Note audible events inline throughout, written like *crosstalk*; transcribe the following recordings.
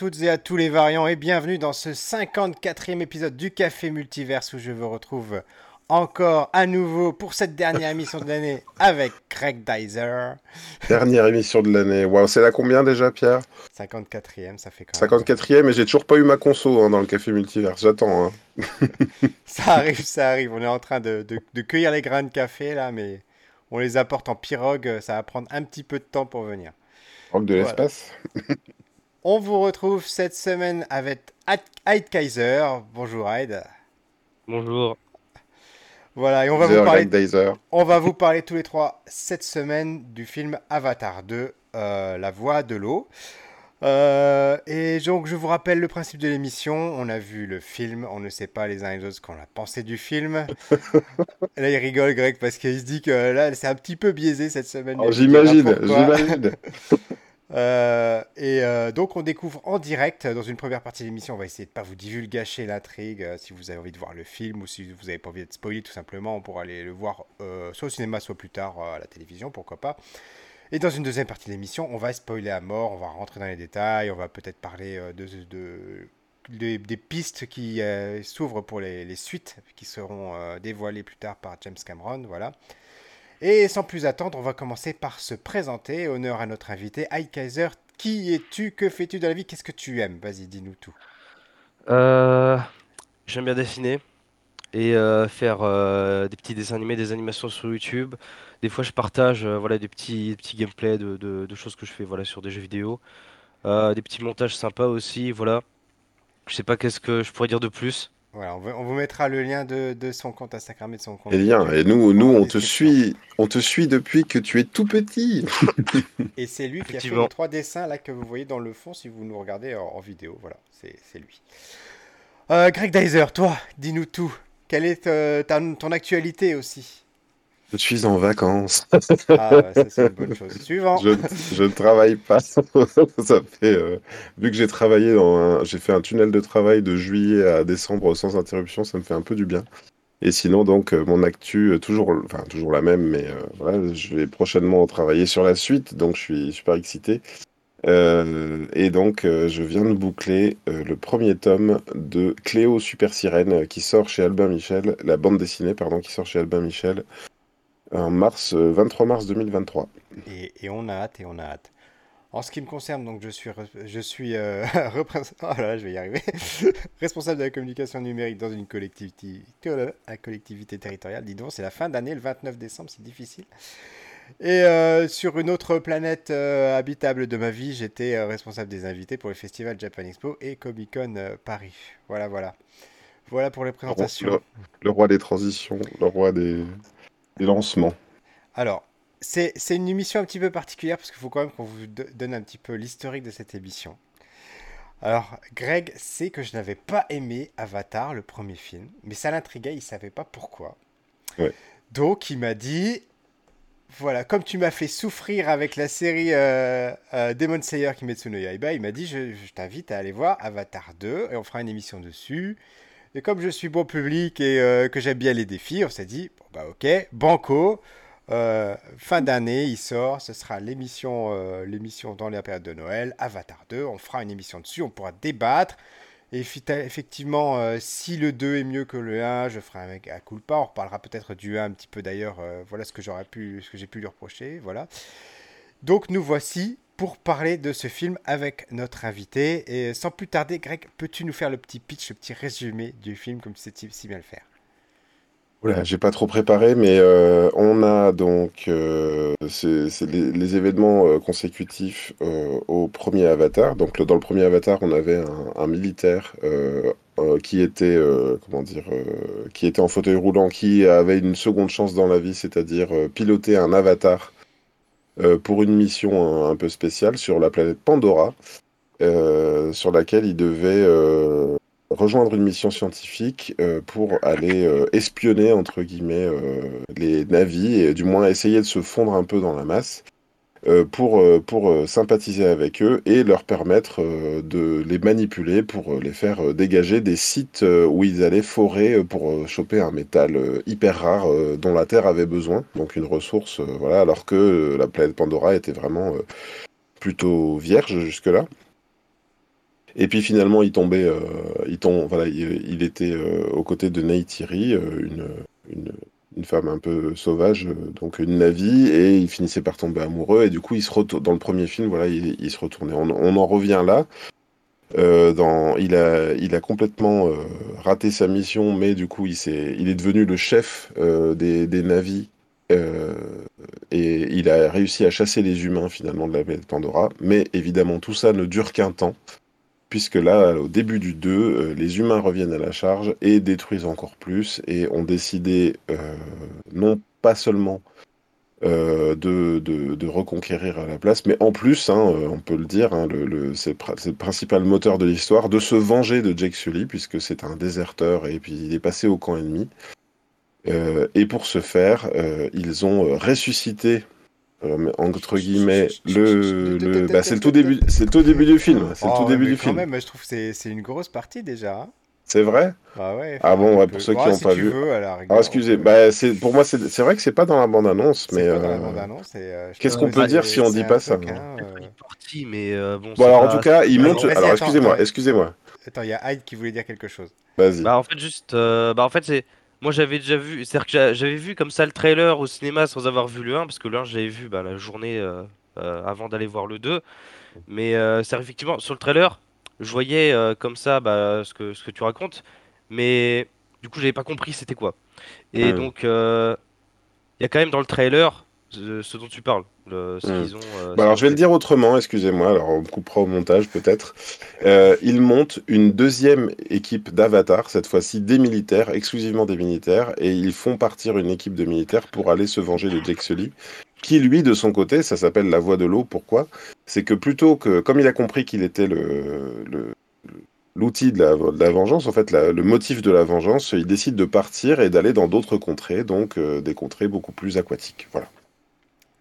Toutes et à tous les variants et bienvenue dans ce 54e épisode du Café Multiverse où je vous retrouve encore à nouveau pour cette dernière émission de l'année *laughs* avec Craig Dyser. Dernière émission de l'année. Waouh, c'est la combien déjà, Pierre? 54e, ça fait quand même. 54e, et j'ai toujours pas eu ma conso hein, dans le Café Multiverse. J'attends. Hein. *laughs* ça arrive, ça arrive. On est en train de, de, cueillir les grains de café là, mais on les apporte en pirogue. Ça va prendre un petit peu de temps pour venir. Pirogue de l'espace *laughs* On vous retrouve cette semaine avec Hyde Kaiser. Bonjour Hyde. Bonjour. Voilà, et on va, vous parler, on va vous parler tous les trois cette semaine du film Avatar 2, euh, La Voix de l'eau. Euh, et donc, je vous rappelle le principe de l'émission. On a vu le film, on ne sait pas les uns et les autres ce qu'on a pensé du film. *laughs* là, il rigole, Greg, parce qu'il se dit que là, c'est un petit peu biaisé cette semaine. Oh, j'imagine, j'imagine. *laughs* Euh, et euh, donc on découvre en direct dans une première partie de l'émission. On va essayer de pas vous divulgacher l'intrigue. Euh, si vous avez envie de voir le film ou si vous n'avez pas envie d'être spoilé, tout simplement, on pourra aller le voir soit au cinéma, soit plus tard à la télévision, pourquoi pas. Et dans une deuxième partie de l'émission, on va spoiler à mort. On va rentrer dans les détails. On va peut-être parler de, de, des pistes qui s'ouvrent pour les, suites qui seront dévoilées plus tard par James Cameron. Voilà. Et sans plus attendre, on va commencer par se présenter. Honneur à notre invité, Kaiser. Qui es-tu? Que fais-tu de la vie? Qu'est-ce que tu aimes? Vas-y, dis-nous tout. Euh, j'aime bien dessiner et euh, faire euh, des petits dessins animés, des animations sur YouTube. Des fois, je partage voilà, des petits, petits gameplays de, de, choses que je fais voilà, sur des jeux vidéo. des petits montages sympas aussi. Voilà. Je sais pas qu'est-ce que je pourrais dire de plus. Voilà, on, vous mettra le lien de, son compte Instagram et de son compte. Et bien, et nous, nous on te suit, on te suit depuis que tu es tout petit. *laughs* et c'est lui qui a fait les trois dessins là que vous voyez dans le fond si vous nous regardez en, vidéo. Voilà, c'est lui. Euh, Greg Dyser, toi, dis-nous tout. Quelle est euh, ton actualité aussi? Je suis en vacances. Ah, ça c'est une bonne chose. Suivant. Je, ne travaille pas. *laughs* ça fait, euh, vu que j'ai travaillé dans j'ai fait un tunnel de travail de juillet à décembre sans interruption, ça me fait un peu du bien. Et sinon, donc, euh, mon actu, euh, toujours, enfin, toujours la même, mais voilà, je vais prochainement travailler sur la suite, donc je suis super excité. et donc, je viens de boucler le premier tome de Cléo Super Sirène qui sort chez Albin Michel, la bande dessinée, pardon, qui sort chez Albin Michel en mars, 23 euh, mars 2023. Et, et, on a hâte, et on a hâte. En ce qui me concerne, donc je suis, je suis euh, *laughs* oh là, je vais y arriver. *laughs* responsable de la communication numérique dans une collectivité, la collectivité territoriale. Dis donc, c'est la fin d'année, le 29 décembre, c'est difficile. Et euh, sur une autre planète habitable de ma vie, j'étais responsable des invités pour le festival Japan Expo et Comic Con Paris. Voilà, voilà. Voilà pour les présentations. le roi des transitions, le roi des, lancement Alors, c'est une émission un petit peu particulière parce qu'il faut quand même qu'on vous donne un petit peu l'historique de cette émission. Alors, Greg sait que je n'avais pas aimé Avatar, le premier film, mais ça l'intriguait, il savait pas pourquoi. Donc, il m'a dit voilà, comme tu m'as fait souffrir avec la série euh, euh, Demon Slayer Kimetsu no Yaiba, il m'a dit je, je t'invite à aller voir Avatar 2 et on fera une émission dessus. Et comme je suis bon public et euh, que j'aime bien les défis, on s'est dit, bon, bah ok, Banco, euh, fin d'année, il sort, ce sera l'émission euh, l'émission dans la période de Noël, Avatar 2, on fera une émission dessus, on pourra débattre. Et effectivement, si le 2 est mieux que le 1, je ferai un à culpa, on reparlera peut-être du 1 un petit peu d'ailleurs, voilà ce que j'aurais pu, ce que j'ai pu lui reprocher, voilà. Donc nous voici pour parler de ce film avec notre invité. Et sans plus tarder, Greg, peux-tu nous faire le petit pitch, le petit résumé du film comme tu sais si bien le faire? Oula, j'ai pas trop préparé, mais euh, on a donc euh, c'est les, événements euh, consécutifs au premier Avatar. Donc dans le premier Avatar, on avait un, militaire qui était comment dire, qui était en fauteuil roulant, qui avait une seconde chance dans la vie, c'est-à-dire piloter un Avatar pour une mission un, peu spéciale sur la planète Pandora, euh, sur laquelle il devait euh, rejoindre une mission scientifique pour aller espionner, entre guillemets, les navis, et du moins essayer de se fondre un peu dans la masse. Pour, pour sympathiser avec eux et leur permettre de les manipuler pour les faire dégager des sites où ils allaient forer pour choper un métal hyper rare dont la Terre avait besoin, donc une ressource, voilà, alors que la planète Pandora était vraiment plutôt vierge jusque-là. Et puis finalement, il tombait, euh, il, tombe, voilà, il, était euh, aux côtés de Neytiri, euh, une, une femme un peu sauvage, euh, donc une Navi, et il finissait par tomber amoureux. Et du coup, il se dans le premier film, voilà, il, se retournait. On, en revient là. Euh, dans, il, a, il a complètement euh, raté sa mission, mais du coup, il, s'est, il est devenu le chef des, des et il a réussi à chasser les humains finalement de la planète Pandora. Mais évidemment, tout ça ne dure qu'un temps, puisque là, au début du 2, euh, les humains reviennent à la charge et détruisent encore plus, et ont décidé euh, non pas seulement euh, de, reconquérir la place, mais en plus, hein, on peut le dire, hein, c'est le principal moteur de l'histoire, de se venger de Jake Sully, puisque c'est un déserteur et puis il est passé au camp ennemi. Et pour ce faire, ils ont ressuscité, euh, entre guillemets, le, le, bah, c'est le tout début, c'est le tout début du film, c'est le Oh, tout ouais, début du quand film. même, je trouve que c'est c'est une grosse partie déjà. hein. C'est vrai? Ah ouais. Ah bon, ouais, pour ceux qui n'ont si pas tu vu. veux, Alors excusez, bah, c'est pour moi, c'est c'est vrai que c'est pas dans la bande-annonce, c'est mais pas dans la euh, bande-annonce. et, euh, qu'est-ce qu'on peut dire si on dit pas ça, hein? mais bon. Alors en tout cas, il monte. Vas-y, Alors excusez-moi, excusez-moi. Attends, il y a Hyde qui voulait dire quelque chose. Vas-y. Bah en fait juste bah en fait c'est moi j'avais déjà vu c'est-à-dire que j'a- j'avais vu comme ça le trailer au cinéma sans avoir vu le 1 parce que le 1 j'avais vu bah, la journée euh, euh, avant d'aller voir le 2 mais euh, c'est effectivement sur le trailer je voyais euh, comme ça bah, ce que ce que tu racontes. Mais du coup j'avais pas compris c'était quoi. Et donc euh, il y a quand même dans le trailer ce dont tu parles le, ce qu'ils ont euh, alors je vais le dire autrement, excusez-moi, alors on me coupera au montage peut-être. Euh, ils montent une deuxième équipe d'Avatar, cette fois-ci des militaires, exclusivement des militaires, et ils font partir une équipe de militaires pour aller se venger de Jake Sully, qui lui de son côté, ça s'appelle la voie de l'eau, pourquoi? C'est que plutôt que, comme il a compris qu'il était le... le- L'outil de la, de la vengeance, en fait, la- le motif de la vengeance, il décide de partir et d'aller dans d'autres contrées, donc euh, des contrées beaucoup plus aquatiques. Voilà.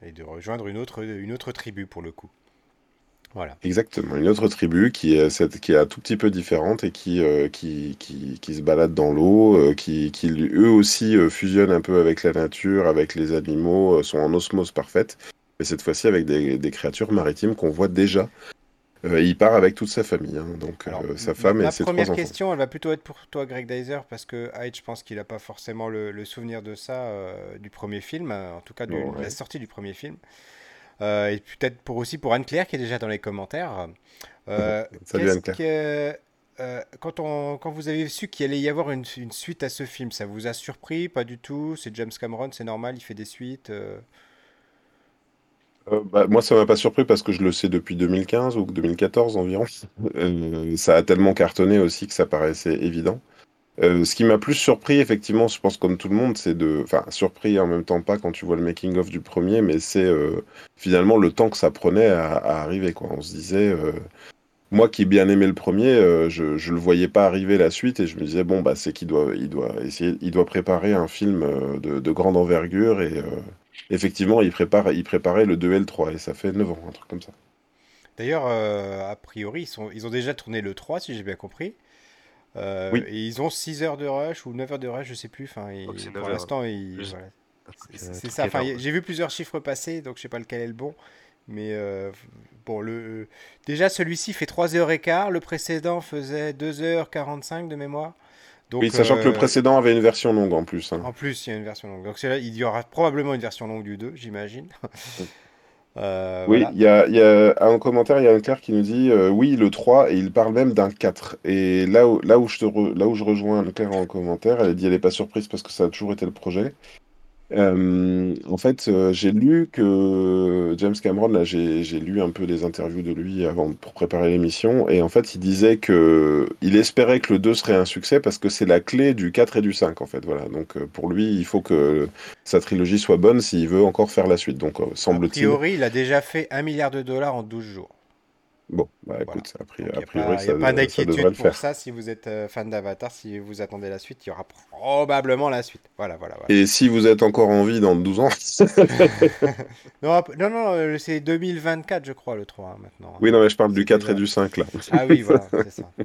Et de rejoindre une autre, tribu pour le coup. Voilà. Exactement, une autre tribu qui est, un tout petit peu différente et qui, euh, qui, qui, qui se balade dans l'eau, euh, qui, qui eux aussi euh, fusionnent un peu avec la nature, avec les animaux, sont en osmose parfaite, et cette fois-ci avec des créatures maritimes qu'on voit déjà. Euh, il part avec toute sa famille, hein, donc Alors, euh, sa femme et ses première trois enfants. question, elle va plutôt être pour toi, Greg Dyser, parce que Hyde, je pense qu'il n'a pas forcément le, le souvenir de ça euh, du premier film, en tout cas de la sortie du premier film. Et peut-être pour aussi pour Anne-Claire qui est déjà dans les commentaires. *laughs* Salut que, euh, quand, on, quand vous avez su qu'il allait y avoir une, une suite à ce film, ça vous a surpris? Pas du tout? C'est James Cameron, c'est normal, il fait des suites. Euh. Bah, moi, ça m'a pas surpris parce que je le sais depuis 2015 ou 2014 environ. *laughs* Euh, ça a tellement cartonné aussi que ça paraissait évident. Euh, ce qui m'a plus surpris, effectivement, je pense comme tout le monde, c'est de... Enfin, surpris en même temps pas quand tu vois le making-of du premier, mais c'est euh, finalement le temps que ça prenait à, à arriver, quoi. On se disait... euh, Moi qui ai bien aimé le premier, euh, je, je le voyais pas arriver la suite et je me disais, bon, bah, c'est qu'il doit, il doit essayer, il doit préparer un film de, de grande envergure et... Effectivement, il prépare, il préparait le 2 et le 3, et ça fait 9 ans, un truc comme ça. D'ailleurs, euh, a priori, ils, sont, ils ont déjà tourné le 3, si j'ai bien compris. Euh, Oui. et ils ont 6 heures de rush ou 9 heures de rush, je sais plus. Enfin, ils- crois que c'est 9 pour l'instant, ils- voilà. C'est ça. Enfin, j'ai vu plusieurs chiffres passer, donc je sais pas lequel est le bon. Mais euh, bon, le, déjà, celui-ci fait 3 heures et quart. Le précédent faisait 2h45 de mémoire. Donc, oui, sachant que le euh, précédent avait une version longue en plus. hein. En plus, il y a une version longue. Donc, là, il y aura probablement une version longue du 2, j'imagine. *laughs* Euh, Oui, voilà. il y a, il y a un commentaire, il y a un clair qui nous dit euh, oui, le 3, et il parle même d'un 4. Et là où, là où, je, te re- là où je rejoins en commentaire, elle dit elle n'est pas surprise parce que ça a toujours été le projet. Euh, en fait, euh, j'ai lu que James Cameron, là, j'ai lu un peu des interviews de lui avant pour préparer l'émission, et en fait, il disait que il espérait que le 2 serait un succès parce que c'est la clé du 4 et du 5, en fait. Voilà. Donc, euh, pour lui, il faut que sa trilogie soit bonne s'il veut encore faire la suite. Donc, euh, A semble-t-il. priori, il a déjà fait 1 milliard de dollars en 12 jours. Bon, bah écoute, a, pri- Donc, a a priori, pas, a ça, pas d'inquiétude pour faire. ça si vous êtes euh, fan d'Avatar, si vous attendez la suite, il y aura probablement la suite. Voilà, voilà, voilà. Et si vous êtes encore en vie dans 12 ans, *laughs* Non, non, non, euh, c'est 2024, je crois, le 3 hein, maintenant. oui, non, mais je parle du C'est 4 déjà- et du 5 là. Ah oui, voilà, c'est ça. *laughs*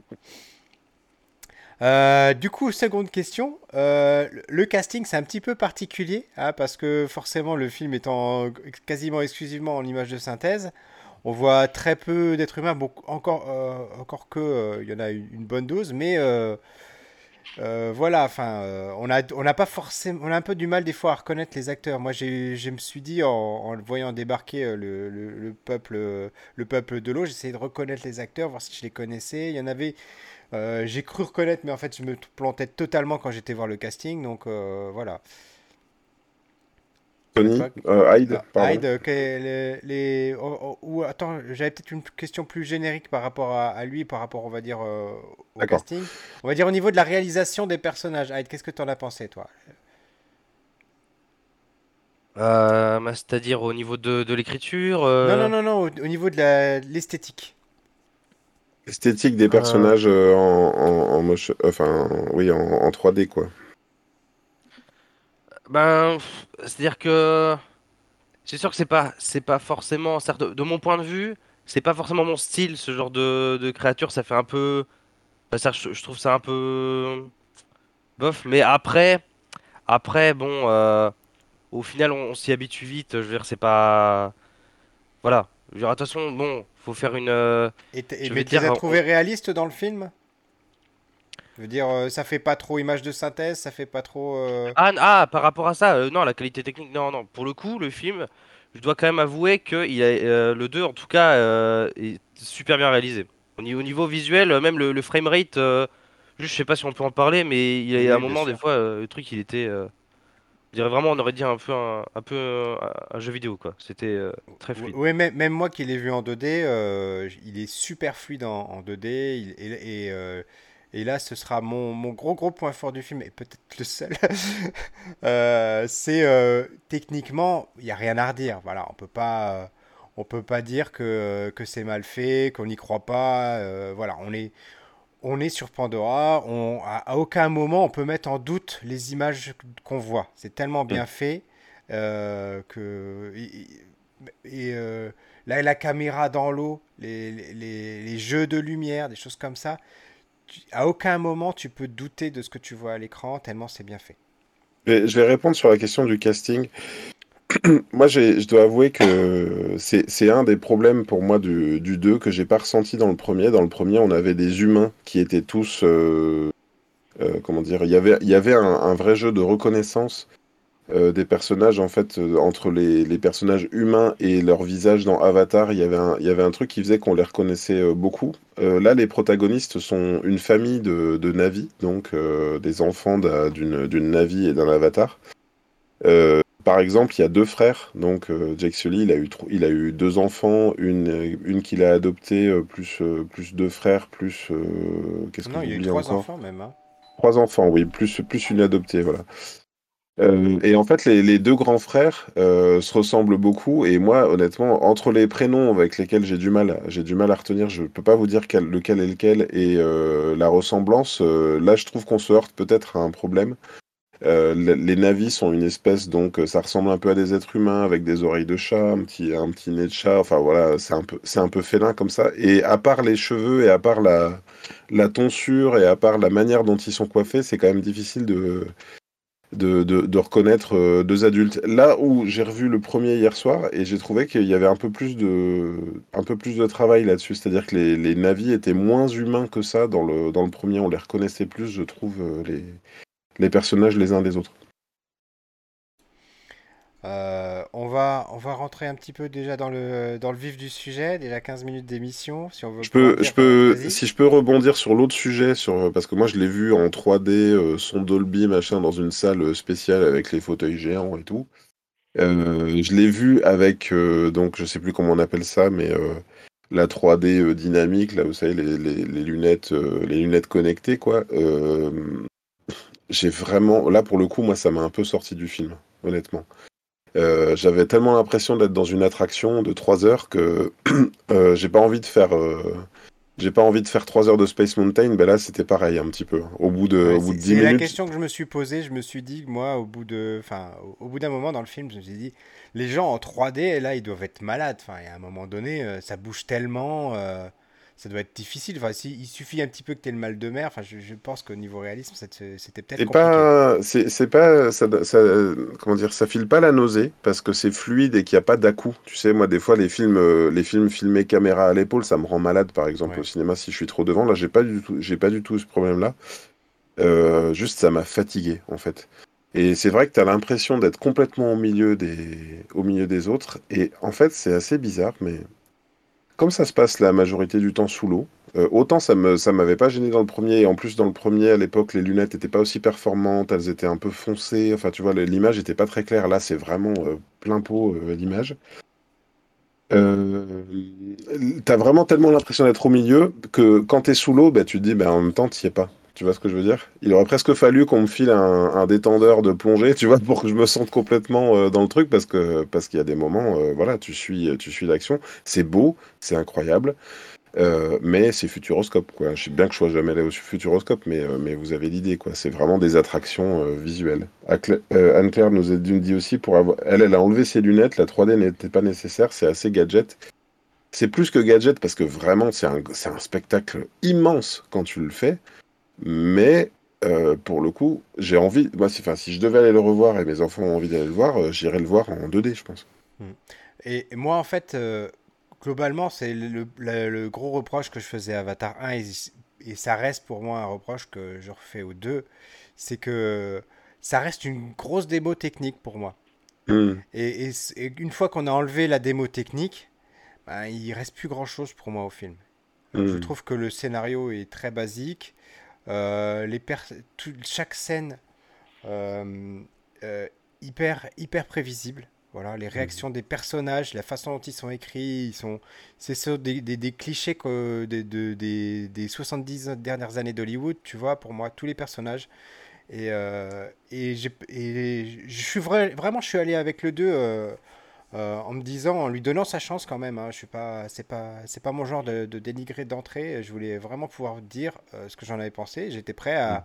Euh, du coup, seconde question. Euh, le- le casting, c'est un petit peu particulier, hein, parce que forcément, le film étant quasiment exclusivement en image de synthèse, On voit très peu d'êtres humains, beaucoup, encore, que il y en a une, bonne dose, mais voilà, enfin, on a, pas forcément, un peu du mal des fois à reconnaître les acteurs. Moi, je me suis dit en, voyant débarquer le, le, peuple, le peuple de l'eau, j'essayais de reconnaître les acteurs, voir si je les connaissais. Il y en avait, j'ai cru reconnaître, mais en fait, je me plantais totalement quand j'étais voir le casting, donc voilà. Tony, euh, Hyde, Hyde les, oh, oh, ou attends, j'avais peut-être une question plus générique par rapport à, lui, par rapport, on va dire, euh, au casting. On va dire au niveau de la réalisation des personnages. Hyde, qu'est-ce que tu en as pensé, toi? Euh, bah, C'est-à-dire au niveau de, l'écriture Non, non, non, non, au, niveau de l'esthétique. L'esthétique des personnages en, en, enfin, oui, en, en 3D, quoi. Ben, c'est-à-dire que c'est sûr que c'est pas, c'est pas forcément, certes, de, mon point de vue, c'est pas forcément mon style, ce genre de, de créature. Ça fait un peu, ça, je, trouve ça un peu bof. Mais après, après, bon, euh, au final, on, s'y habitue vite. Je veux dire, c'est pas, voilà. Je veux dire, attention, bon, faut faire une. Euh, et, mais tu as trouvé réalistes dans le film? Je veux dire, euh, ça fait pas trop image de synthèse, ça fait pas trop. Euh, ah, ah, par rapport à ça, euh, non, la qualité technique, non, non. Pour le coup, le film, je dois quand même avouer que il a, le 2, en tout cas, est super bien réalisé. Au niveau, au niveau visuel, même le, frame rate, je sais pas si on peut en parler, mais il y a un moment, des fois, le truc, il était. je dirais vraiment, on aurait dit un peu un, un peu un, jeu vidéo, quoi. C'était très fluide. Oui, même, même moi qui l'ai vu en 2D, il est super fluide en, 2D. et. et et là, ce sera mon, mon, gros gros point fort du film, et peut-être le seul. *laughs* Euh, c'est euh, techniquement, il n'y a rien à redire. Voilà, on peut pas, euh, on peut pas dire que, que c'est mal fait, qu'on n'y croit pas. voilà, on est, on est sur Pandora. On, à, aucun moment on peut mettre en doute les images qu'on voit. C'est tellement bien mm. fait que et, là, la caméra dans l'eau, les, les, les, jeux de lumière, des choses comme ça à aucun moment tu peux douter de ce que tu vois à l'écran, tellement c'est bien fait. Je vais répondre sur la question du casting. *clears throat* moi, je dois avouer que c'est un des problèmes pour moi du, du 2 que j'ai pas ressenti dans le premier. Dans le premier, on avait des humains qui étaient tous. Euh, euh, comment dire Il y avait, il y avait un, vrai jeu de reconnaissance euh, des personnages, en fait, euh, entre les, les, personnages humains et leur visage dans Avatar, il y avait un, il y avait un truc qui faisait qu'on les reconnaissait euh, beaucoup. là, les protagonistes sont une famille de, de Navi, donc des enfants d'une Navi et d'un Avatar. par exemple, il y a deux frères. Donc, Jake Sully, il a eu, il a eu deux enfants, une, une qu'il a adoptée, plus, plus deux frères, plus. Qu'est-ce Non, il y a eu trois enfants même. Hein. Trois enfants, oui, plus, plus une adoptée, voilà. Euh, et en fait, les, deux grands frères euh, se ressemblent beaucoup. Et moi, honnêtement, entre les prénoms avec lesquels j'ai du mal, j'ai du mal à retenir, je peux pas vous dire lequel est lequel. Et euh, la ressemblance, là, je trouve qu'on se heurte peut-être à un problème. les navis sont une espèce, donc ça ressemble un peu à des êtres humains avec des oreilles de chat, un petit, un petit nez de chat. Enfin voilà, c'est un peu, c'est un peu félin comme ça. Et à part les cheveux et à part la, la tonsure et à part la manière dont ils sont coiffés, c'est quand même difficile de de, reconnaître euh, deux adultes. Là où j'ai revu le premier hier soir et j'ai trouvé qu'il y avait un peu plus de, un peu plus de travail là-dessus. C'est-à-dire que les, les navis étaient moins humains que ça dans le, premier. On les reconnaissait plus, je trouve, euh, les personnages les uns des autres. Euh, on, va, on va rentrer un petit peu déjà dans le, dans le vif du sujet, déjà 15 minutes d'émission. Si on veut je peux, je peux, si je peux rebondir sur l'autre sujet, sur, parce que moi je l'ai vu en 3D, euh, son Dolby, machin, dans une salle spéciale avec les fauteuils géants et tout. Euh, je l'ai vu avec, donc je sais plus comment on appelle ça, mais la 3D dynamique, là vous savez, les, les, les lunettes, les lunettes connectées, quoi. J'ai vraiment, là pour le coup, moi ça m'a un peu sorti du film, honnêtement. Euh, j'avais tellement l'impression d'être dans une attraction de 3 heures que *clears throat* euh, j'ai pas envie de faire. Euh, j'ai pas envie de faire 3 heures de Space Mountain, ben là c'était pareil un petit peu. Au bout de, au bout de 10 minutes. C'est la question que je me suis posée, je me suis dit, moi, au bout de, enfin, au bout d'un moment dans le film, je me suis dit, les gens en 3D, là, ils doivent être malades. Enfin, à un moment donné, ça bouge tellement, ça doit être difficile. Enfin, si, il suffit un petit peu que tu aies le mal de mer. Enfin, je, je pense qu'au niveau réalisme, c'était peut-être C'est pas, c'est pas, ça, ça, comment dire, ça file pas la nausée parce que c'est fluide et qu'il n'y a pas dà Tu sais, moi, des fois, les films, euh, les films filmés caméra à l'épaule, ça me rend malade, par exemple, au cinéma, si je suis trop devant. Là, j'ai pas du tout, j'ai pas du tout ce problème-là. Euh, juste, ça m'a fatigué, en fait. Et c'est vrai que tu as l'impression d'être complètement au milieu, des... au milieu des autres. Et en fait, c'est assez bizarre, mais comme ça se passe la majorité du temps sous l'eau, euh, autant ça ça m'avait pas gêné dans le premier, et en plus dans le premier à l'époque les lunettes n'étaient pas aussi performantes, elles étaient un peu foncées, enfin tu vois l'image était pas très claire. Là c'est vraiment euh, plein pot euh, l'image. T'as vraiment tellement l'impression d'être au milieu que quand t'es sous l'eau, bah, tu te dis bah, en même temps t'y es pas. Tu vois ce que je veux dire? Il aurait presque fallu qu'on me file un, détendeur de plongée, tu vois, *laughs* pour que je me sente complètement euh, dans le truc, parce que parce qu'il y a des moments, euh, voilà, tu suis, tu suis l'action. C'est beau, c'est incroyable, euh, mais c'est futuroscope, quoi. Je sais bien que je sois jamais allé au futuroscope, mais mais vous avez l'idée, quoi. C'est vraiment des attractions visuelles. Anne-Claire nous a dit aussi pour elle, elle a enlevé ses lunettes, la 3D n'était pas nécessaire, c'est assez gadget. C'est plus que gadget parce que vraiment c'est un, un spectacle immense quand tu le fais. Mais euh, pour le coup, j'ai envie. Moi, si, si je devais aller le revoir et mes enfants ont envie d'aller le voir, euh, j'irai le voir en 2D, je pense. Hmm. Et, moi, en fait, euh, globalement, c'est le, gros reproche que je faisais à Avatar 1, et, ça reste pour moi un reproche que je refais au 2, c'est que ça reste une grosse démo technique pour moi. Hmm. Et, une fois qu'on a enlevé la démo technique, ben, il reste plus grand chose pour moi au film. Je hmm. trouve que le scénario est très basique. Euh, les chaque scène euh, euh, hyper, hyper prévisible. Voilà, les réactions des personnages, la façon dont ils sont écrits, ils sont, c'est ça des, des, clichés que, des, des, des, 70 dernières années d'Hollywood, tu vois, pour moi, tous les personnages. Et, et, et je suis vraiment, je suis allé avec le 2 euh, en me disant, en lui donnant sa chance quand même. Hein, je suis pas, c'est pas, c'est pas mon genre de, dénigrer d'entrée. Je voulais vraiment pouvoir dire euh, ce que j'en avais pensé. J'étais prêt à, mm.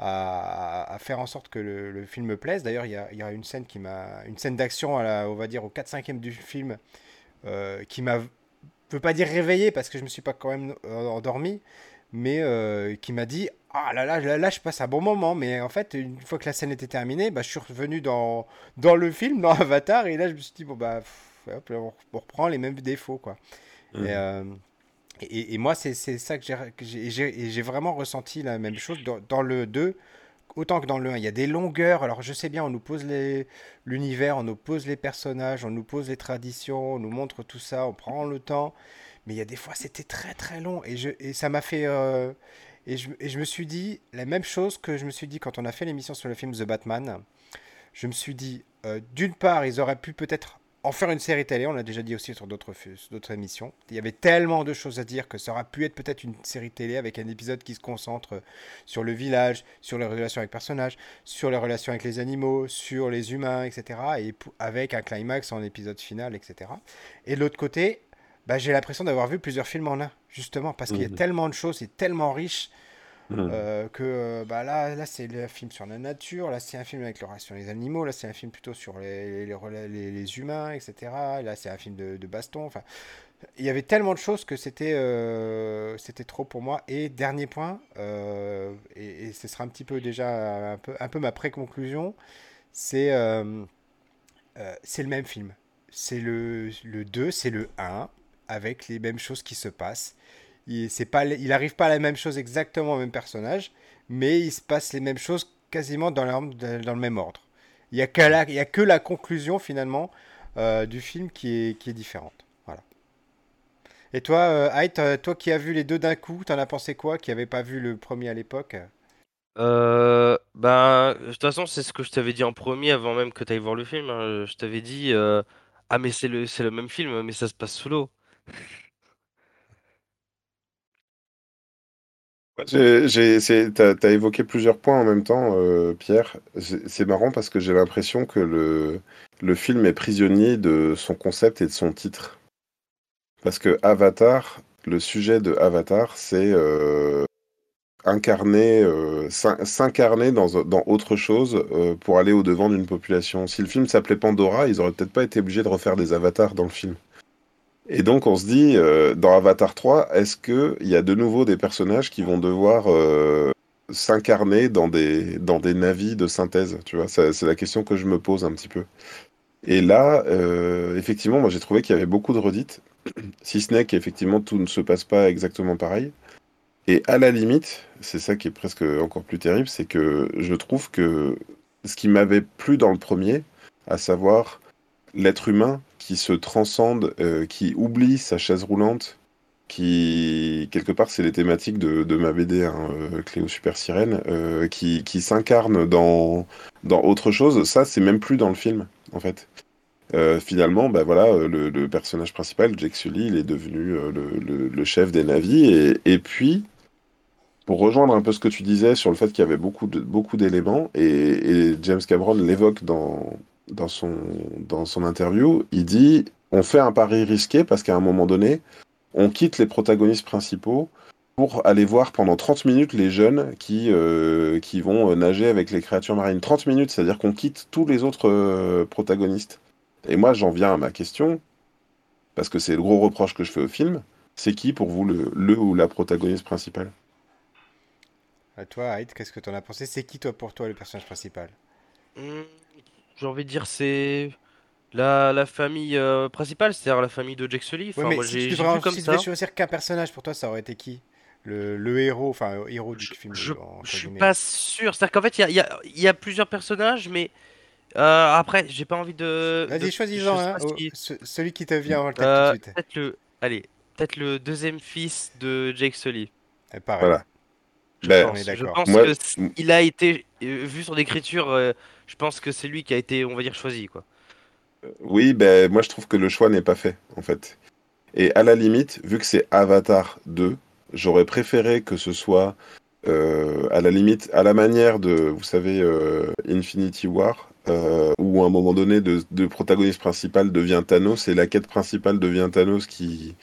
à, faire en sorte que le, film me plaise. D'ailleurs, il y a, une scène qui m'a, une scène d'action, on va dire au 4-5e du film, euh, qui m'a, je peux pas dire réveillé parce que je me suis pas quand même endormi, mais qui m'a dit Ah là là, là là, je passe un bon moment. Mais en fait, une fois que la scène était terminée, bah, je suis revenu dans, dans le film, dans Avatar, et là, je me suis dit Bon, bah, on reprend les mêmes défauts, quoi. Mmh. Euh, et, et, moi, c'est ça que j'ai j'ai vraiment ressenti la même chose dans, dans, le 2. Autant que dans le 1, il y a des longueurs. Alors, je sais bien, on nous pose l'univers, on nous pose les personnages, on nous pose les traditions, on nous montre tout ça, on prend le temps mais il y a des fois c'était très très long et, je, et ça m'a fait euh, et, je, me suis dit la même chose que je me suis dit quand on a fait l'émission sur le film The Batman. Je me suis dit euh, d'une part ils auraient pu peut-être en faire une série télé on l'a déjà dit aussi sur d'autres émissions. Il y avait tellement de choses à dire que ça aurait pu être peut-être une série télé avec un épisode qui se concentre sur le village sur les relations avec personnages sur les relations avec les animaux sur les humains etc et avec un climax en épisode final etc et de l'autre côté bah, j'ai l'impression d'avoir vu plusieurs films en un, justement, parce qu'il y a mhm. tellement de choses, c'est tellement riche. Mhm. Euh, que bah là, là c'est un film sur la nature, là c'est un film avec le sur les animaux, là c'est un film plutôt sur les, les, les, humains, etc. Là c'est un film de, de, baston. Enfin, il y avait tellement de choses que c'était euh, c'était trop pour moi. Et dernier point, euh, et, ce sera un petit peu déjà un peu, un peu ma pré-conclusion, c'est c'est le même film. C'est le, le 2, c'est le 1 avec les mêmes choses qui se passent. Il c'est pas, il arrive pas à la même chose exactement au même personnage, mais il se passe les mêmes choses quasiment dans, dans le même ordre. Il n'y a, la, a que la conclusion finalement euh, du film qui est, qui est différente. Voilà. Et toi, euh, toi qui as vu les deux d'un coup, t'en as pensé quoi Qui n'avait pas vu le premier à l'époque? Euh, ben, de toute façon, c'est ce que je t'avais dit en premier avant même que tu ailles voir le film. Hein. Je t'avais dit, euh, ah mais c'est le, c'est le même film, mais ça se passe sous l'eau. J'ai, t'as, évoqué plusieurs points en même temps, euh, Pierre. C'est marrant parce que j'ai l'impression que le, le film est prisonnier de son concept et de son titre. Parce que Avatar, le sujet de Avatar, c'est euh, incarner, euh, s'incarner dans, dans autre chose pour aller au devant d'une population. Si le film s'appelait Pandora, ils auraient peut-être pas été obligés de refaire des avatars dans le film. Et donc on se dit, euh, dans Avatar 3, est-ce qu'il y a de nouveau des personnages qui vont devoir euh, s'incarner dans des, dans des navis de synthèse Tu vois, c'est la question que je me pose un petit peu. Et là, euh, effectivement, moi j'ai trouvé qu'il y avait beaucoup de redites, *clears throat* si ce n'est qu'effectivement tout ne se passe pas exactement pareil. Et à la limite, c'est ça qui est presque encore plus terrible, c'est que je trouve que ce qui m'avait plu dans le premier, à savoir l'être humain qui se transcende, euh, qui oublie sa chaise roulante, qui, quelque part, c'est les thématiques de, ma BD, hein, euh, Cléo Super Sirène, euh, qui, qui s'incarne dans, dans autre chose. Ça, c'est même plus dans le film, en fait. Finalement, bah voilà, le, personnage principal, Jake Sully, il est devenu le, chef des navis. Et, puis, pour rejoindre un peu ce que tu disais sur le fait qu'il y avait beaucoup de, beaucoup d'éléments, et, et James Cameron l'évoque dans, dans son, dans son interview, il dit, on fait un pari risqué parce qu'à un moment donné, on quitte les protagonistes principaux pour aller voir pendant 30 minutes les jeunes qui, euh, qui vont euh, nager avec les créatures marines. 30 minutes, c'est-à-dire qu'on quitte tous les autres euh, protagonistes. Et moi, j'en viens à ma question, parce que c'est le gros reproche que je fais au film. C'est qui pour vous le, le ou la protagoniste principale? À toi, Aïd, qu'est-ce que t'en as pensé? C'est qui, toi, pour toi, le personnage principal? Hmm, J'ai envie de dire c'est la, la famille euh, principale, c'est-à-dire la famille de Jack Sully. Enfin, mais moi si tu devrais, si tu ça. devais choisir qu'un personnage, pour toi, ça aurait été qui? Le, le héros, enfin, le héros du Je, film, je, je suis pas sûr. C'est-à-dire qu'en fait, il y a, il y y a plusieurs personnages, mais euh, après, j'ai pas envie de, Vas-y, choisis-en pas oh, si. celui qui te vient en tête tout de euh, suite. peut-être le. Allez, peut-être le deuxième fils de Jake Sully. Eh, pareil, Voilà. Je Ben, pense. Je d'accord. pense moi, que il a été euh, vu son écriture. Je pense que c'est lui qui a été, on va dire, choisi, quoi. oui, ben, moi je trouve que le choix n'est pas fait, en fait. Et à la limite, vu que c'est Avatar 2, j'aurais préféré que ce soit, euh, à la limite, à la manière de, vous savez, euh, Infinity War, euh, où à un moment donné, le protagoniste principal devient Thanos et la quête principale devient Thanos qui,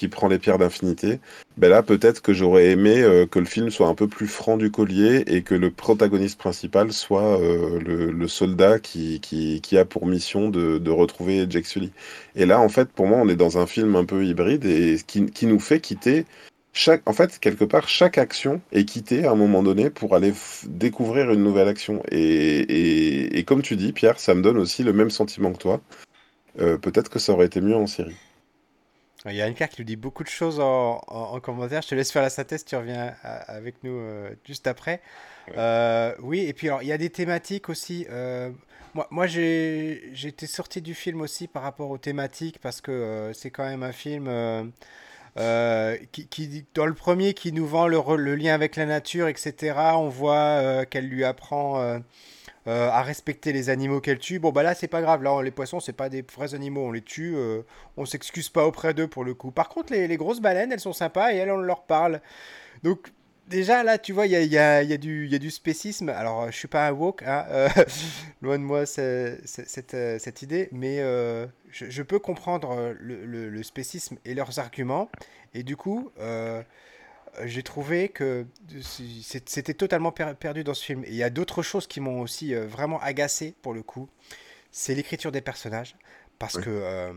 qui prend les pierres d'infinité. Ben là, peut-être que j'aurais aimé euh, que le film soit un peu plus franc du collier et que le protagoniste principal soit euh, le, soldat qui, a pour mission de, retrouver Jack Sully. Et là, en fait, pour moi, on est dans un film un peu hybride et qui, nous fait quitter chaque, en fait, quelque part, chaque action est quittée à un moment donné pour aller découvrir une nouvelle action. Et comme tu dis, Pierre, ça me donne aussi le même sentiment que toi. Euh, peut-être que ça aurait été mieux en série. Il y a Anne-Claire qui nous dit beaucoup de choses en, en- en commentaire. Je te laisse faire la synthèse, tu reviens à- avec nous euh, juste après. Ouais. Euh, oui, et puis alors, il y a des thématiques aussi. euh, moi, moi j'ai j'étais sorti du film aussi par rapport aux thématiques parce que euh, c'est quand même un film qui, qui- dans le premier, qui nous vend le, lien avec la nature, etc. On voit qu'elle lui apprend euh, à respecter les animaux qu'elle tue. Bon, bah là, c'est pas grave. Là, les poissons, c'est pas des vrais animaux. On les tue. euh, on s'excuse pas auprès d'eux pour le coup. Par contre, les, grosses baleines, elles sont sympas et elles, on leur parle. Donc, déjà, là, tu vois, il y a, du, spécisme. Alors, euh, je suis pas un woke, hein, euh, *laughs* loin de moi cette, idée, mais je, peux comprendre le, spécisme et leurs arguments. Et du coup, j'ai trouvé que c'était totalement per- perdu dans ce film. Et il y a d'autres choses qui m'ont aussi euh, vraiment agacé pour le coup. C'est l'écriture des personnages. Parce que euh,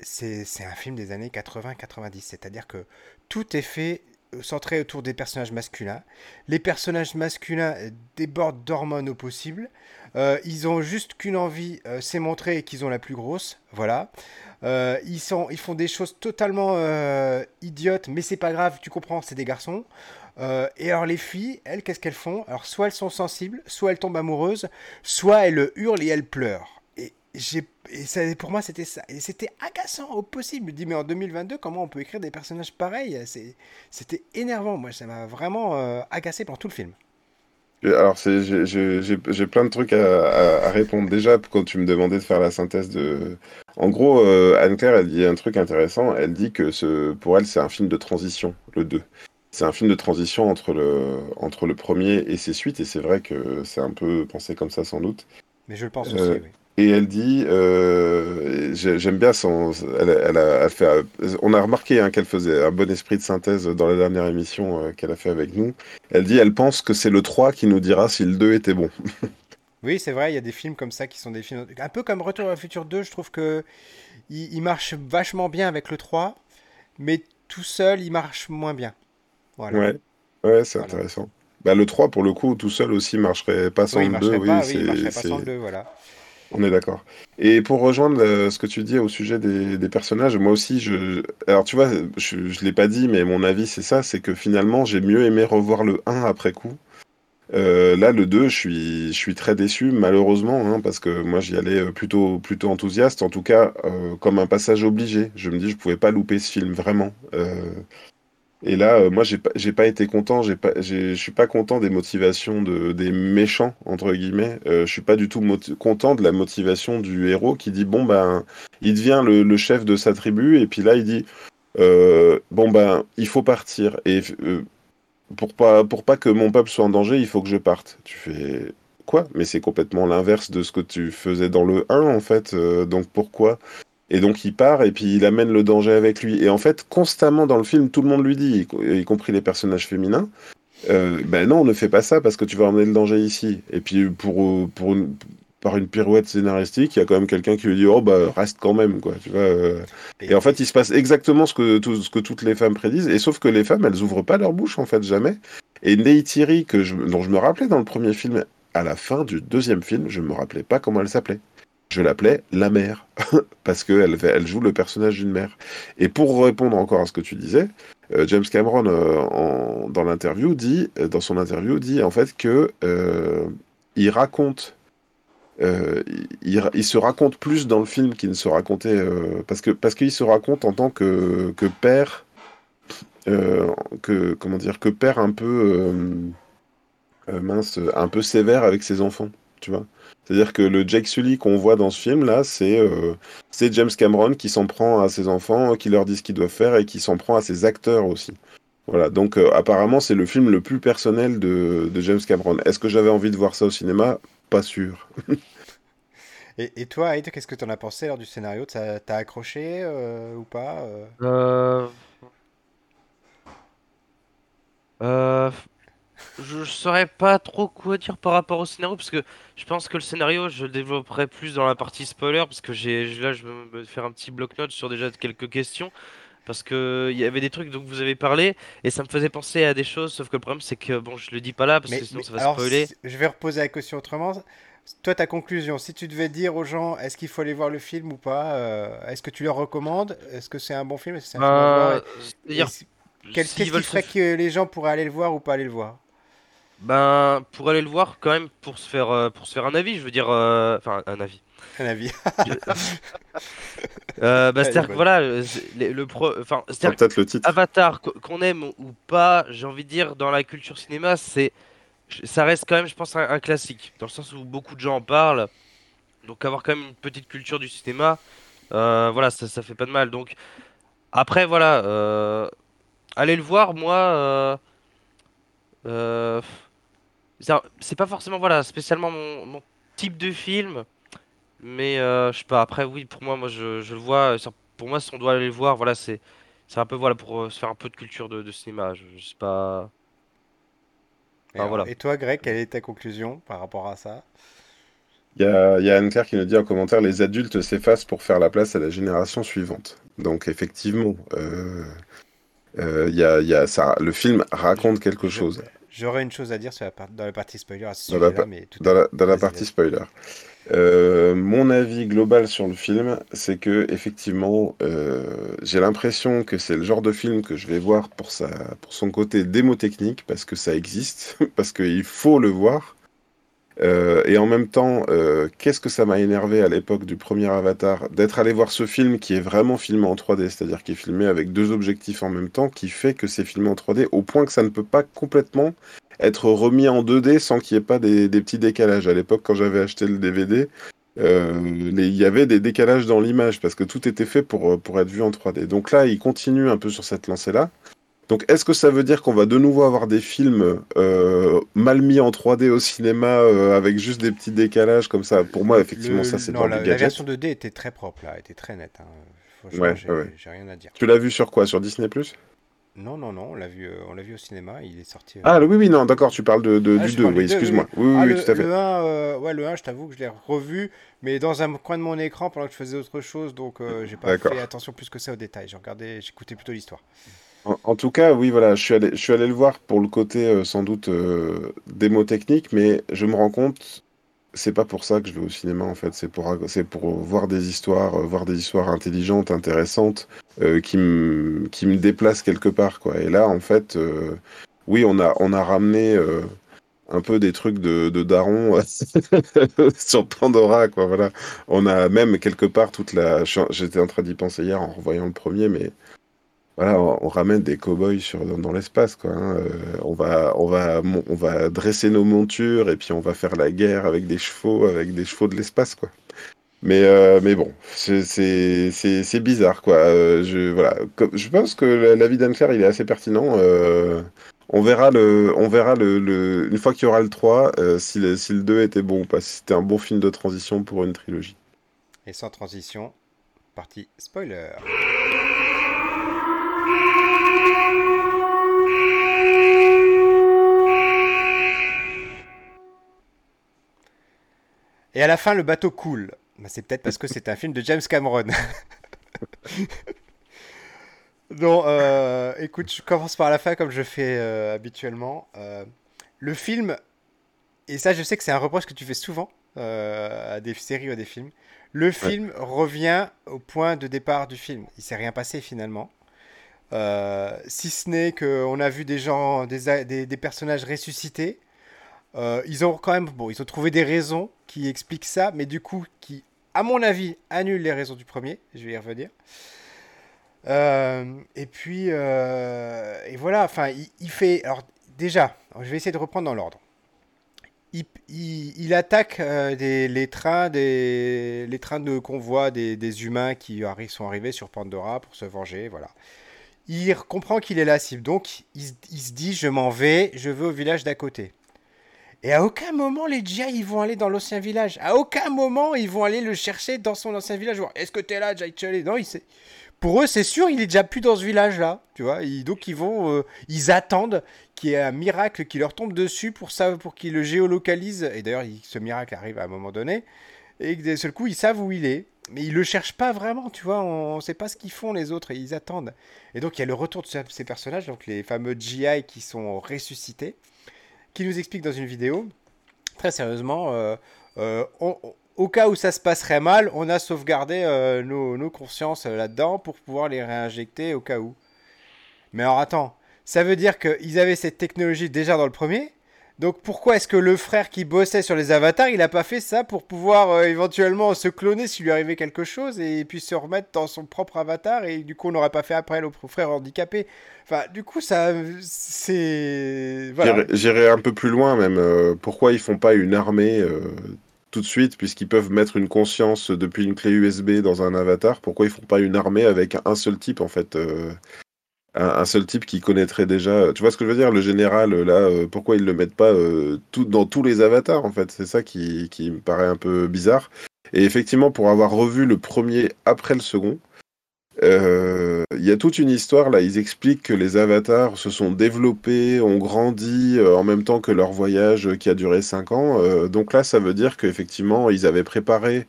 c'est un film des années 80-90. C'est-à-dire que tout est fait centré autour des personnages masculins. Les personnages masculins euh, débordent d'hormones au possible. Euh, ils ont juste qu'une envie, euh, c'est montrer qu'ils ont la plus grosse. Voilà. Euh, ils, font des choses totalement euh, idiotes, mais c'est pas grave, tu comprends, c'est des garçons. Euh, et alors les filles, elles, qu'est-ce qu'elles font? Alors soit elles sont sensibles, soit elles tombent amoureuses, soit elles hurlent et elles pleurent. Et, ça, pour moi, c'était ça. Et c'était agaçant au possible. Je me dis, mais en 2022, comment on peut écrire des personnages pareils? C'était énervant. Moi, ça m'a vraiment euh, agacé pendant tout le film. Alors, j'ai, plein de trucs à, à- à répondre. Déjà, quand tu me demandais de faire la synthèse de... En gros, euh, Anne-Claire, elle dit un truc intéressant. Elle dit que ce, pour elle, c'est un film de transition, le 2. C'est un film de transition entre le, entre le premier et ses suites, et c'est vrai que c'est un peu pensé comme ça, sans doute. Mais je le pense Euh, aussi, oui. Et elle dit, euh, j'ai- j'aime bien son, elle, elle a, elle fait, on a remarqué hein, qu'elle faisait un bon esprit de synthèse dans la dernière émission euh, qu'elle a fait avec nous. Elle dit, elle pense que c'est le 3 qui nous dira si le 2 était bon. *laughs* Oui, c'est vrai, il y a des films comme ça qui sont des films. Un peu comme Retour à la futur 2, je trouve que il, il marche vachement bien avec le 3, mais tout seul, il marche moins bien. Voilà. Ouais, ouais, c'est Voilà. intéressant. Bah, le 3, pour le coup, tout seul aussi marcherait pas sans Oui, le 2, marcherait oui, pas, oui, c'est, il marcherait pas sans le 2, voilà. On est d'accord. Et pour rejoindre euh, ce que tu dis au sujet des, personnages, moi aussi, je... Alors, tu vois, je, je l'ai pas dit, mais mon avis, c'est ça, c'est que finalement, j'ai mieux aimé revoir le 1 après coup. Euh, là, le 2, je suis, je suis très déçu, malheureusement, hein, parce que moi, j'y allais euh, plutôt, plutôt enthousiaste, en tout cas, comme un passage obligé. Je me dis, je pouvais pas louper ce film, vraiment. Et là, euh, moi, j'ai pas, pas été content. J'ai pas, j'ai- je suis pas content des motivations de, des méchants entre guillemets. Euh, je suis pas du tout content de la motivation du héros qui dit bon ben, il devient le, chef de sa tribu et puis là il dit euh, bon ben, il faut partir et euh, pour pas pour pas que mon peuple soit en danger, il faut que je parte. Tu fais quoi? Mais c'est complètement l'inverse de ce que tu faisais dans le 1 en fait. Donc pourquoi? Et donc il part et puis il amène le danger avec lui. Et en fait, constamment dans le film, tout le monde lui dit, y, co- y compris les personnages féminins, euh, ben non, ne fais pas ça parce que tu vas emmener le danger ici. Et puis pour, une, par une pirouette scénaristique, il y a quand même quelqu'un qui lui dit, oh bah reste quand même, quoi. Tu vois. euh. Et en fait, il se passe exactement ce que, tout, ce que toutes les femmes prédisent. Et sauf que les femmes, elles ouvrent pas leur bouche, en fait, jamais. Et Neytiri, que je, dont je me rappelais dans le premier film, à la fin du deuxième film, je me rappelais pas comment elle s'appelait. Je l'appelais la mère, *laughs* parce qu'elle elle joue le personnage d'une mère. Et pour répondre encore à ce que tu disais, euh, James Cameron, euh, dans l'interview, dit, euh, dans son interview, dit en fait que euh, il raconte, il, se raconte plus dans le film qu'il ne se racontait, parce parce qu'il se raconte en tant que, que père, que comment dire, que père un peu mince, un peu sévère avec ses enfants, tu vois. C'est-à-dire que le Jake Sully qu'on voit dans ce film-là, c'est euh, c'est James Cameron qui s'en prend à ses enfants, qui leur dit ce qu'ils doivent faire et qui s'en prend à ses acteurs aussi. Voilà, donc euh, apparemment c'est le film le plus personnel de, de James Cameron. Est-ce que j'avais envie de voir ça au cinéma? Pas sûr. *laughs* Et, et toi, Aïd, qu'est-ce que t'en as pensé lors du scénario? T'as accroché euh, ou pas? Euh... Je saurais pas trop quoi dire par rapport au scénario parce que je pense que le scénario je le développerai plus dans la partie spoiler parce que j'ai là je vais me faire un petit bloc-notes sur déjà quelques questions parce que il y avait des trucs dont vous avez parlé et ça me faisait penser à des choses sauf que le problème c'est que bon je le dis pas là parce Mais, que sinon mais ça va alors, spoiler. si- je vais reposer la question autrement. Toi, ta conclusion, si tu devais dire aux gens, est-ce qu'il faut aller voir le film ou pas? euh, est-ce que tu leur recommandes? Est-ce que c'est un bon film? Est-ce que c'est un film à voir? Et, et c'est-à-dire si- quel- s'ils qu'est-ce qui ferait que les gens pourraient aller le voir ou pas aller le voir? Ben, pour aller le voir, quand même, pour se faire, euh, pour se faire un avis, je veux dire, euh, enfin, un avis. Un avis. *laughs* Euh, bah, est c'est-à-dire que voilà, euh, le, le pro, enfin, C'est c'est-à-dire que peut-être le titre. Avatar, qu- qu'on aime ou pas, j'ai envie de dire, dans la culture cinéma, c'est, ça reste quand même, je pense, un, un classique, dans le sens où beaucoup de gens en parlent, donc avoir quand même une petite culture du cinéma, euh, voilà, ça, ça fait pas de mal. Donc, après, voilà, euh, allez le voir, moi, euh, euh, c'est pas forcément, voilà, spécialement mon, mon type de film. Mais euh, je sais pas, après oui, pour moi, moi je, je le vois, ça- pour moi si on doit aller le voir, voilà, c'est c'est un peu voilà pour euh, se faire un peu de culture de, de cinéma, je, je sais pas. Et, voilà. et toi, Greg, quelle est ta conclusion par rapport à ça? Il y a, il y a Anne-Claire qui nous dit en commentaire les adultes s'effacent pour faire la place à la génération suivante. Donc effectivement, euh, euh, il y a, il y a ça, le film raconte quelque chose. J'aurais une chose à dire sur la part- dans la partie spoiler à ce Dans la mais tout Dans la, dans la Vas-y, partie spoiler. Euh, mon avis global sur le film, c'est que effectivement, euh, j'ai l'impression que c'est le genre de film que je vais voir pour sa, pour son côté démo technique, parce que ça existe, *laughs* parce qu'il faut le voir. Euh, et en même temps, euh, qu'est-ce que ça m'a énervé à l'époque du premier Avatar, d'être allé voir ce film qui est vraiment filmé en 3D, c'est-à-dire qui est filmé avec deux objectifs en même temps, qui fait que c'est filmé en 3D au point que ça ne peut pas complètement être remis en 2D sans qu'il n'y ait pas des, petits décalages. À l'époque, quand j'avais acheté le DVD, euh, il y avait des décalages dans l'image parce que tout était fait pour, pour être vu en 3D. Donc là, il continue un peu sur cette lancée-là. Donc est-ce que ça veut dire qu'on va de nouveau avoir des films euh, mal mis en 3D au cinéma euh, avec juste des petits décalages comme ça? Pour moi, effectivement, Le- ça c'est dans la, la version 2D était très propre là, était très nette. hein. Ouais, j'ai ouais. rien à dire. Tu l'as vu sur quoi? Sur Disney Plus? Non, non, non, on l'a vu, on l'a vu au cinéma, il est sorti. Ah oui, oui, non, d'accord, tu parles de, de- Ah, du je 2, parle oui, excuse-moi. oui. Oui, Ah, oui, le, tout à fait. le 1, euh, ouais, le 1, je t'avoue que je l'ai revu, mais dans un coin de mon écran pendant que je faisais autre chose, donc euh, j'ai pas fait attention plus que ça aux détails. J'ai regardé, j'écoutais plutôt l'histoire. En, tout cas, oui, voilà, je suis allé, le voir pour le côté euh, sans doute euh, démo technique, mais je me rends compte, c'est pas pour ça que je vais au cinéma en fait, c'est pour, voir des histoires, euh, voir des histoires intelligentes, intéressantes, euh, qui me, qui déplacent quelque part, quoi. Et là, en fait, oui, on a, ramené un peu des trucs de, de daron *laughs* sur Pandora, quoi. Voilà, on a même quelque part toute la, j'étais en train d'y penser hier en revoyant le premier, mais voilà, on, ramène des cow-boys dans, l'espace, quoi. hein. Euh, on va, on va, on va dresser nos montures et puis on va faire la guerre avec des chevaux, avec des chevaux de l'espace, quoi. Mais, euh, mais bon, c'est, bizarre, quoi. Euh, je, voilà, je pense que la- l'avis d'Anne-Claire, il est assez pertinent. On verra le, on verra le, une fois qu'il y aura le 3, euh, si, le, si le 2 était bon ou pas, si c'était un bon film de transition pour une trilogie. Et sans transition, partie spoiler. Et à la fin, le bateau coule. Bah, c'est peut-être parce que c'est un film de James Cameron. *laughs* non, euh, écoute, je commence par la fin comme je fais euh, habituellement. Euh, le film, et ça je sais que c'est un reproche que tu fais souvent à des séries ou à des films, le film revient au point de départ du film. Il s'est rien passé finalement. Si ce n'est qu'on a vu des gens, des, a- des- des personnages ressuscités. Euh, ils ont quand même, bon, ils ont trouvé des raisons qui expliquent ça, mais du coup, qui, à mon avis, annulent les raisons du premier. Je vais y revenir. Euh, et puis, euh, et voilà, enfin, il, fait. Alors, déjà, je vais essayer de reprendre dans l'ordre. Il, attaque les trains, les trains de convoi des, humains qui sont arrivés sur Pandora pour se venger, voilà. Il comprend qu'il est la cible, donc il, il se dit je m'en vais, je vais au village d'à côté. Et à aucun moment les GI ils vont aller dans l'ancien village. À aucun moment ils vont aller le chercher dans son ancien village. Est-ce que t'es là, Jai Chale Non, il. Pour eux, c'est sûr, il est déjà plus dans ce village-là, tu vois. Donc ils vont, euh, ils attendent qu'il y ait un miracle qui leur tombe dessus pour ça, pour qu'ils le géolocalisent. Et d'ailleurs, il- ce miracle arrive à un moment donné, et d'un seul coup, ils savent où il est. Mais ils le cherchent pas vraiment, tu vois. On ne sait pas ce qu'ils font les autres, et ils attendent. Et donc il y a le retour de ce- ces personnages, donc les fameux GI qui sont ressuscités, qui nous expliquent dans une vidéo, très sérieusement, euh, euh, au cas où ça se passerait mal, on a sauvegardé euh, nos, nos consciences là-dedans pour pouvoir les réinjecter au cas où. Mais alors attends, ça veut dire qu'ils avaient cette technologie déjà dans le premier donc pourquoi est-ce que le frère qui bossait sur les avatars, il a pas fait ça pour pouvoir euh, éventuellement se cloner s'il lui arrivait quelque chose et puis se remettre dans son propre avatar et du coup on n'aurait pas fait après le frère handicapé? Enfin du coup ça c'est. J'irai- un peu plus loin même. euh, pourquoi ils font pas une armée euh, tout de suite, puisqu'ils peuvent mettre une conscience depuis une clé USB dans un avatar Pourquoi ils font pas une armée avec un seul type en fait un, seul type qui connaîtrait déjà. Tu vois ce que je veux dire Le général là, euh, pourquoi ils le mettent pas euh, dans tous les avatars en fait? C'est ça qui, me paraît un peu bizarre. Et effectivement, pour avoir revu le premier après le second. euh, Il y a toute une histoire là. Ils expliquent que les avatars se sont développés, ont grandi euh, en même temps que leur voyage euh, qui a duré 5 ans. Euh, donc là, ça veut dire qu'effectivement, ils avaient préparé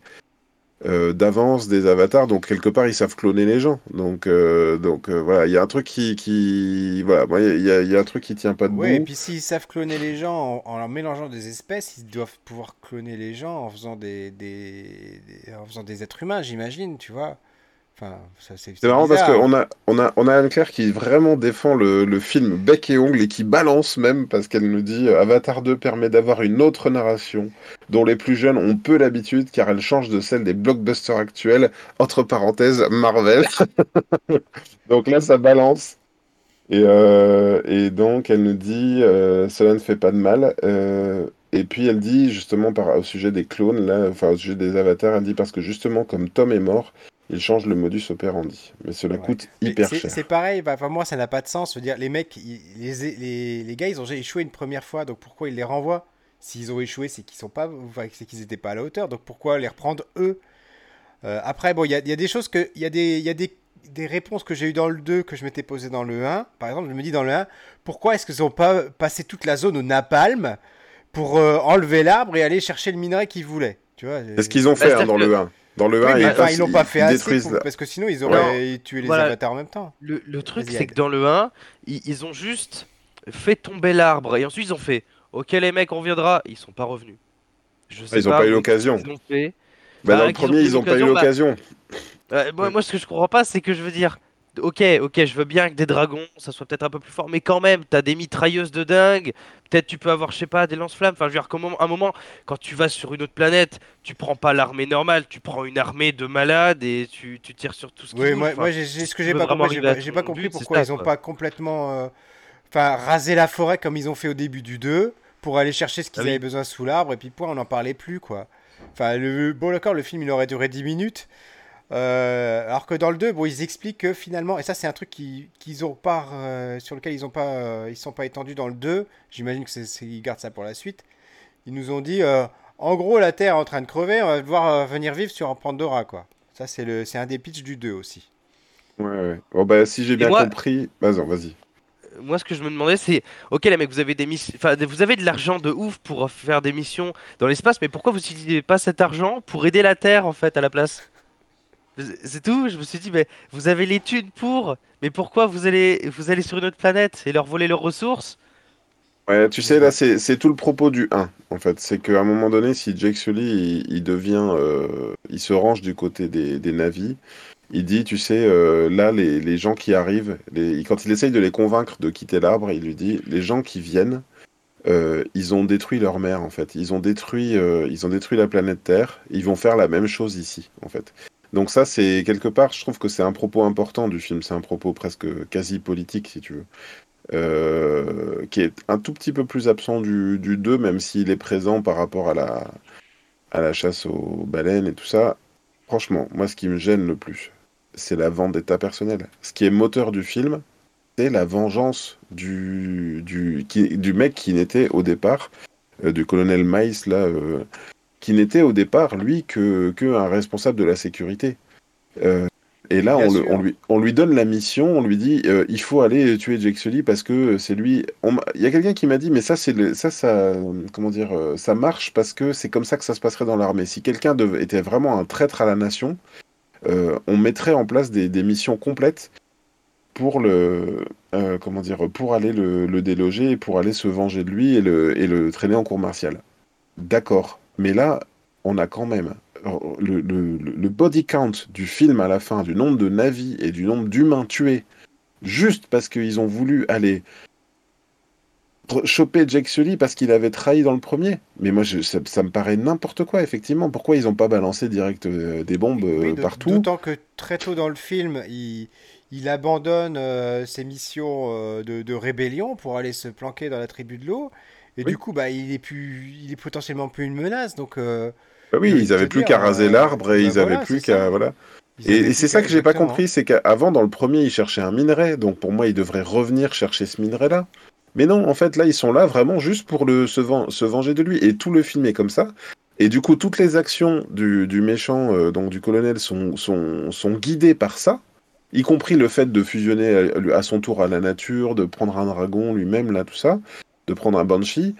euh, d'avance des avatars. Donc quelque part, ils savent cloner les gens. Donc, euh, donc euh, voilà, il y a un truc qui, qui... voilà, il y, a- il y a un truc qui tient pas debout. Ouais, et puis s'ils savent cloner les gens en, en leur mélangeant des espèces, ils doivent pouvoir cloner les gens en faisant des, des, des- en faisant des êtres humains, j'imagine, tu vois. Enfin, c'est marrant parce qu'on a, on a, on a Anne-Claire qui vraiment défend le, le film bec et ongle et qui balance même parce qu'elle nous dit euh, Avatar 2 permet d'avoir une autre narration dont les plus jeunes ont peu l'habitude car elle change de celle des blockbusters actuels, entre parenthèses Marvel. *laughs* donc là ça balance. Et, euh, et donc elle nous dit euh, cela ne fait pas de mal. Euh, et puis elle dit justement par, au sujet des clones, là, enfin au sujet des avatars, elle dit parce que justement comme Tom est mort, il change le modus operandi. Mais cela Ouais. coûte hyper cher. C'est pareil, bah, enfin, moi ça n'a pas de sens. Je veux dire, les mecs, ils- les, les, les gars, ils ont déjà échoué une première fois, donc pourquoi ils les renvoient? S'ils ont échoué, c'est qu'ils sont pas, enfin, c'est qu'ils n'étaient pas à la hauteur, donc pourquoi les reprendre eux? Euh, Après, bon, il y a, il y a des choses que, il y a des, il y a des, des réponses que j'ai eues dans le 2 que je m'étais posé dans le 1. Par exemple, je me dis dans le 1, pourquoi est-ce qu'ils n'ont pas passé toute la zone au napalm pour euh, enlever l'arbre et aller chercher le minerai qu'ils voulaient? Tu vois C'est ce qu'ils ont fait Bah, hein, dans le 1. Dans le 1, Oui, mais ils, enfin, ils l'ont pas fait assez pour- parce que sinon ils auraient tué les Voilà. avatars en même temps. Le, le truc, c'est que dans le 1, ils, ils ont juste fait tomber l'arbre et ensuite ils ont fait Ok, les mecs, on reviendra. Ils sont pas revenus. Je sais Ah, ils ont pas eu l'occasion. Ils ont fait. Bah, dans Bah, le premier, ils ont pas eu l'occasion, bah. Euh, moi, moi, ce que je comprends pas, c'est que je veux dire, ok, ok, je veux bien que des dragons, ça soit peut-être un peu plus fort, mais quand même, t'as des mitrailleuses de dingue. Peut-être tu peux avoir, je sais pas, des lance-flammes. Enfin, je veux dire, comment, un moment, quand tu vas sur une autre planète, tu prends pas l'armée normale, tu prends une armée de malades et tu, tu tires sur tout ce qui Oui, moi, Enfin, moi j'ai ce que j'ai pas compris, j'ai pas, pas compris but, pourquoi ça, ils ont quoi. pas complètement, euh, enfin, rasé la forêt comme ils ont fait au début du 2 pour aller chercher ce qu'ils Ah oui. avaient besoin sous l'arbre et puis point, on n'en parlait plus quoi. Enfin, le, bon d'accord, le film il aurait duré 10 minutes. Euh, alors que dans le 2, bon, ils expliquent que finalement, et ça c'est un truc qui- qu'ils ont pas, euh, sur lequel ils ont pas, euh, ils sont pas étendus dans le 2. J'imagine que c'est, c'est- ils gardent ça pour la suite. Ils nous ont dit, euh, en gros, la Terre est en train de crever, on va devoir euh, venir vivre sur un Pandora quoi. Ça c'est le, c'est un des pitchs du 2 aussi. Ouais, ouais. Bon, bah, si j'ai bien moi- compris. Vas-y, vas-y. moi, ce que je me demandais, c'est, ok, les mecs, vous avez des missions, enfin, vous avez de l'argent de ouf pour faire des missions dans l'espace, mais pourquoi vous n'utilisez pas cet argent pour aider la Terre, en fait, à la place? C'est tout. Je me suis dit, mais vous avez thunes pour, mais pourquoi vous allez, vous allez sur une autre planète et leur voler leurs ressources? Ouais, tu sais, là, c'est tout le propos du 1, en fait. C'est qu'à un moment donné, si Jake Sully, il, il devient... euh, il se range du côté des, des navis, il dit, tu sais, euh, là, les, les gens qui arrivent, les, quand il essaye de les convaincre de quitter l'arbre, il lui dit, les gens qui viennent, euh, ils ont détruit leur mère, en fait. Ils ont détruit, ils ont détruit la planète Terre. Ils vont faire la même chose ici, en fait. Donc ça, c'est quelque part, je trouve que c'est un propos important du film. C'est un propos presque quasi politique, si tu veux. Euh, qui est un tout petit peu plus absent du, du 2, même s'il est présent par rapport à la, chasse aux baleines et tout ça. Franchement, moi, ce qui me gêne le plus, c'est la vendetta personnelle. Ce qui est moteur du film, c'est la vengeance du mec qui n'était au départ, euh, du colonel Mice, là, euh, qui n'était au départ, lui, que, que un responsable de la sécurité. Euh, et là, on, le- sûr. on lui, on lui donne la mission, on lui dit euh, il faut aller tuer Jake Sully parce que c'est lui. Il y a quelqu'un qui m'a dit mais ça, c'est ça, ça, comment dire, euh, ça marche parce que c'est comme ça que ça se passerait dans l'armée. Si quelqu'un était vraiment un traître à la nation, euh, on mettrait en place des, des missions complètes pour le, euh, comment dire, pour aller le, le déloger et pour aller se venger de lui et le, et le traîner en cour martiale. D'accord, mais là, on a quand même euh, le, le- le- le body count du film à la fin, du nombre de navis et du nombre d'humains tués, juste parce qu'ils ont voulu aller choper Jake Sully parce qu'il avait trahi dans le premier. Mais moi, je- ça, ça me paraît n'importe quoi, effectivement. Pourquoi ils n'ont pas balancé direct euh, des bombes euh, Oui, partout? D'autant que très tôt dans le film, il, il abandonne euh, ses missions de, de rébellion pour aller se planquer dans la tribu de l'eau. Et Oui. du coup, bah, il est plus, il est potentiellement plus une menace. Donc, euh, Bah oui, ils de avaient te plus qu'à raser euh, l'arbre et bah ils avaient voilà, plus qu'à voilà. Et, c'est ça que j'ai pas compris, c'est qu'avant dans le premier ils cherchaient un minerai, donc pour moi ils devraient revenir chercher ce minerai-là. Mais non, en fait là ils sont là vraiment juste pour le se, ven- se venger de lui et tout le film est comme ça. Et du coup toutes les actions du, du méchant, euh, donc du colonel, sont, sont, sont guidées par ça, y compris le fait de fusionner à, à son tour à la nature, de prendre un dragon lui-même là tout ça, de prendre un banshee.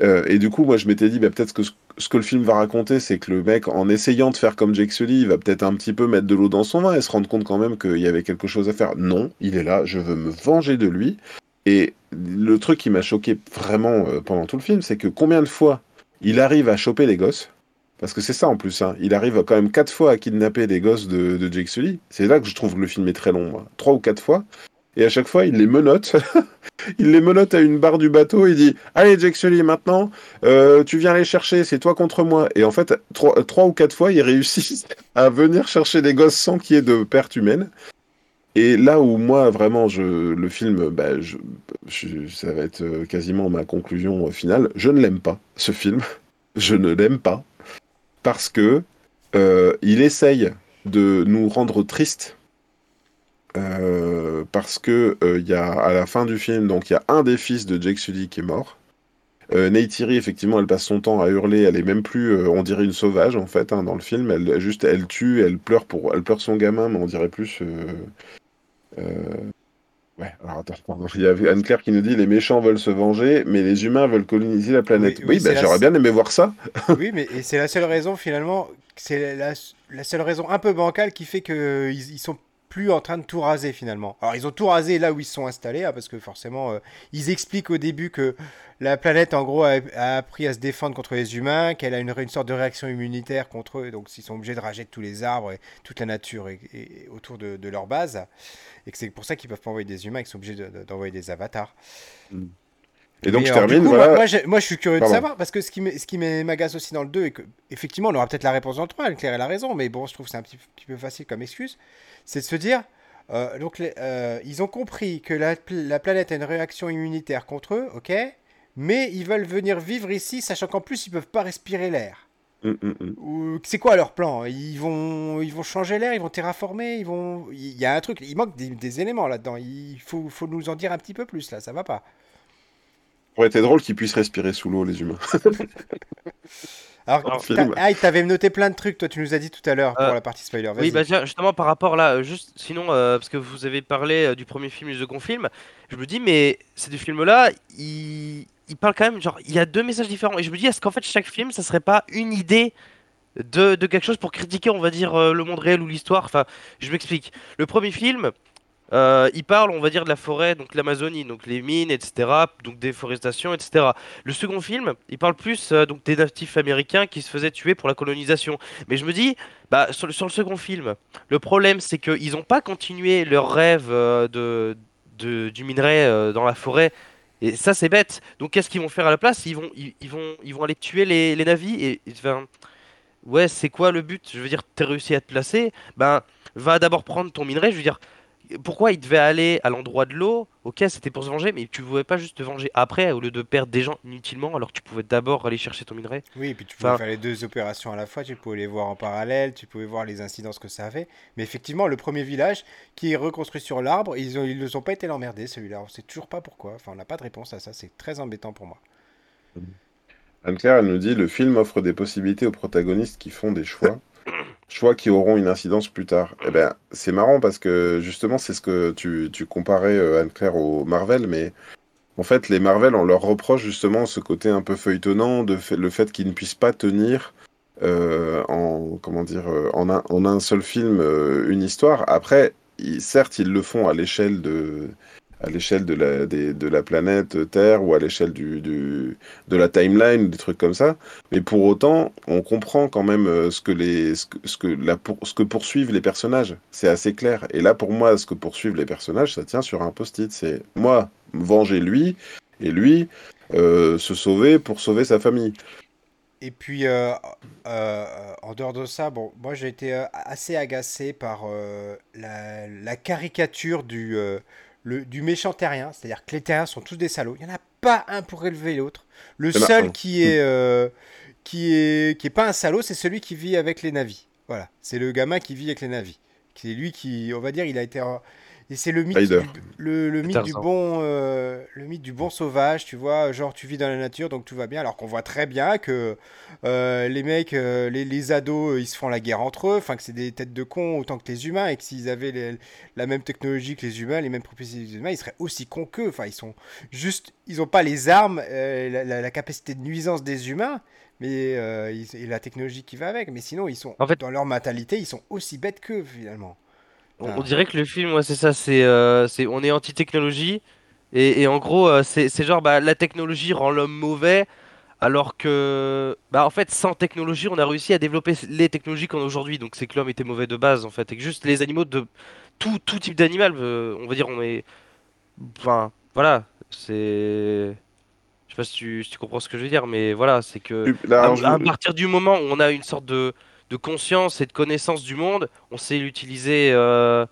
Euh, et du coup, moi, je m'étais dit, bah, peut-être que ce, que le film va raconter, c'est que le mec, en essayant de faire comme Jake Sully, il va peut-être un petit peu mettre de l'eau dans son vin et se rendre compte quand même qu'il y avait quelque chose à faire. Non, il est là, je veux me venger de lui. Et le truc qui m'a choqué vraiment euh, pendant tout le film, c'est que combien de fois il arrive à choper les gosses? Parce que c'est ça en plus, hein. il arrive quand même quatre fois à kidnapper des gosses de, de Jake Sully. C'est là que je trouve que le film est très long, trois ou quatre fois. Et à chaque fois, il les menotte. *laughs* il les menotte à une barre du bateau. Il dit Allez, Jake Sully, maintenant, euh, tu viens les chercher, c'est toi contre moi. Et en fait, trois, ou quatre fois, ils réussissent à venir chercher des gosses sans qu'il y ait de perte humaine. Et là où moi, vraiment, je, le film, bah, je, ça va être euh, quasiment ma conclusion euh, finale. Je ne l'aime pas, ce film. *laughs* Je ne l'aime pas. Parce que il essaye de nous rendre tristes. Euh, parce que euh, il y a à la fin du film, donc il y a un des fils de Jake Sully qui est mort. Euh, Neytiri, effectivement, elle passe son temps à hurler. Elle est même plus, euh, on dirait une sauvage en fait hein, dans le film. Elle juste, elle tue, elle pleure pour, elle pleure son gamin, mais on dirait plus. Ouais. Alors attends, pardon. Il y a Anne-Claire qui nous dit les méchants veulent se venger, mais les humains veulent coloniser la planète. Oui, Oui, bah, la- j'aurais bien aimé voir ça. Oui, mais c'est la seule raison finalement, c'est la, la seule raison un peu bancale qui fait que ils, ils sont plus en train de tout raser finalement. Alors ils ont tout rasé là où ils se sont installés, hein, parce que forcément euh, ils expliquent au début que la planète en gros a, appris à se défendre contre les humains, qu'elle a une, une sorte de réaction immunitaire contre eux, donc ils sont obligés de rager tous les arbres et toute la nature et, autour de, leur base, et que c'est pour ça qu'ils peuvent pas envoyer des humains, qu'ils sont obligés de- de- d'envoyer des avatars. Et donc Mais je du termine, coup, voilà. Moi, moi, je suis curieux Pardon. de savoir, parce que ce qui m'agace aussi dans le 2, et que, effectivement, on aura peut-être la réponse dans le 3, Claire elle a raison, mais bon, je trouve que c'est un petit, petit peu facile comme excuse, c'est de se dire, euh, donc, les- euh, ils ont compris que la, pl- la planète a une réaction immunitaire contre eux, ok, mais ils veulent venir vivre ici, sachant qu'en plus, ils peuvent pas respirer l'air. Hum, hum, hum. C'est quoi leur plan? Ils vont, ils vont changer l'air, ils vont terraformer, ils vont. Il y a un truc, il manque des, des éléments là-dedans. Il faut, faut nous en dire un petit peu plus là, ça va pas. Aurait été drôle qu'ils puissent respirer sous l'eau, les humains. *laughs* Alors, ah, t'avais noté plein de trucs, toi tu nous as dit tout à l'heure pour Euh, la partie spoiler. Oui, bah justement par rapport là, euh, juste sinon, euh, parce que vous avez parlé euh, du premier film, du second film, je me dis, mais ces deux films-là, ils, ils parlent quand même, genre, il y a deux messages différents. Et je me dis, est-ce qu'en fait, chaque film, ça serait pas une idée de, de quelque chose pour critiquer, on va dire, euh, le monde réel ou l'histoire? Enfin, je m'explique. Le premier film, euh, il parle, on va dire, de la forêt, donc l'Amazonie, donc les mines, etc., donc déforestation, etc. Le second film, il parle plus euh, donc des natifs américains qui se faisaient tuer pour la colonisation. Mais je me dis, bah, sur, le- second film, le problème, c'est qu'ils n'ont pas continué leur rêve euh, de, du minerai dans la forêt. Et ça, c'est bête. Donc, qu'est-ce qu'ils vont faire à la place? Ils vont, ils, vont, ils vont aller tuer les, les navis. Et, enfin, ouais, c'est quoi le but? Je veux dire, t'as réussi à te placer? Ben, va d'abord prendre ton minerai. Je veux dire, pourquoi il devait aller à l'endroit de l'eau Ok, c'était pour se venger, mais tu pouvais pas juste te venger après au lieu de perdre des gens inutilement alors que tu pouvais d'abord aller chercher ton minerai. Oui, et puis tu pouvais Enfin- faire les deux opérations à la fois, tu pouvais les voir en parallèle, tu pouvais voir les incidences que ça avait. Mais effectivement, le premier village qui est reconstruit sur l'arbre, ils ont, ils ne ont pas été l'emmerder celui-là. On sait toujours pas pourquoi. Enfin, on n'a pas de réponse à ça. C'est très embêtant pour moi. Anne-Claire, elle nous dit le film offre des possibilités aux protagonistes qui font des choix, *laughs* choix qui auront une incidence plus tard. Eh ben, c'est marrant parce que justement, c'est ce que tu, tu comparais euh, Anne-Claire au Marvel, mais en fait, les Marvel, on leur reproche justement ce côté un peu feuilletonnant, de fait- le fait qu'ils ne puissent pas tenir euh, en comment dire euh, en un, en un seul film euh, une histoire. Après, certes, ils le font à l'échelle de à l'échelle de la, planète Terre ou à l'échelle de la timeline, des trucs comme ça. Mais pour autant, on comprend quand même euh, ce que, les, ce que, ce que, la, ce que poursuivent les personnages. C'est assez clair. Et là, pour moi, ce que poursuivent les personnages, ça tient sur un post-it. C'est moi, venger lui, et lui, euh, se sauver pour sauver sa famille. Et puis, euh, en dehors de ça, bon, moi j'ai été assez agacé par la, caricature du, le, du méchant terrien. C'est-à-dire que les terriens sont tous des salauds. Il n'y en a pas un pour élever l'autre. Le seul qui est, euh, qui est, qui est pas un salaud, c'est celui qui vit avec les navis. Voilà, c'est le gamin qui vit avec les navis. C'est lui qui, on va dire, il a été. Et c'est le mythe, Rider. du, le, le mythe du bon, euh, le mythe du bon sauvage, tu vois, genre tu vis dans la nature donc tout va bien, alors qu'on voit très bien que euh, les mecs, euh, les, les ados, ils se font la guerre entre eux, enfin que c'est des têtes de cons autant que les humains, et que s'ils avaient les- la même technologie que les humains, les mêmes propriétés que les humains, ils seraient aussi cons qu'eux. Enfin, ils sont juste, ils ont pas les armes, euh, la, la- la capacité de nuisance des humains, mais euh, ils- et la technologie qui va avec. Mais sinon, ils sont En fait- dans leur mentalité, ils sont aussi bêtes qu'eux finalement. On, Ah. on dirait que le film, ouais, c'est ça, c'est, euh, c'est, on est anti-technologie, et, et en gros, euh, c'est, c'est genre, bah, la technologie rend l'homme mauvais, alors que, bah, en fait, sans technologie, on a réussi à développer les technologies qu'on a aujourd'hui, donc c'est que l'homme était mauvais de base, en fait, et que juste les animaux de tout, tout type d'animal, euh, on va dire, on est, enfin, voilà, c'est, je sais pas si tu, si tu comprends ce que je veux dire, mais voilà, c'est que, Là, à, je- à partir du moment où on a une sorte de, de conscience et de connaissance du monde, on sait l'utiliser euh,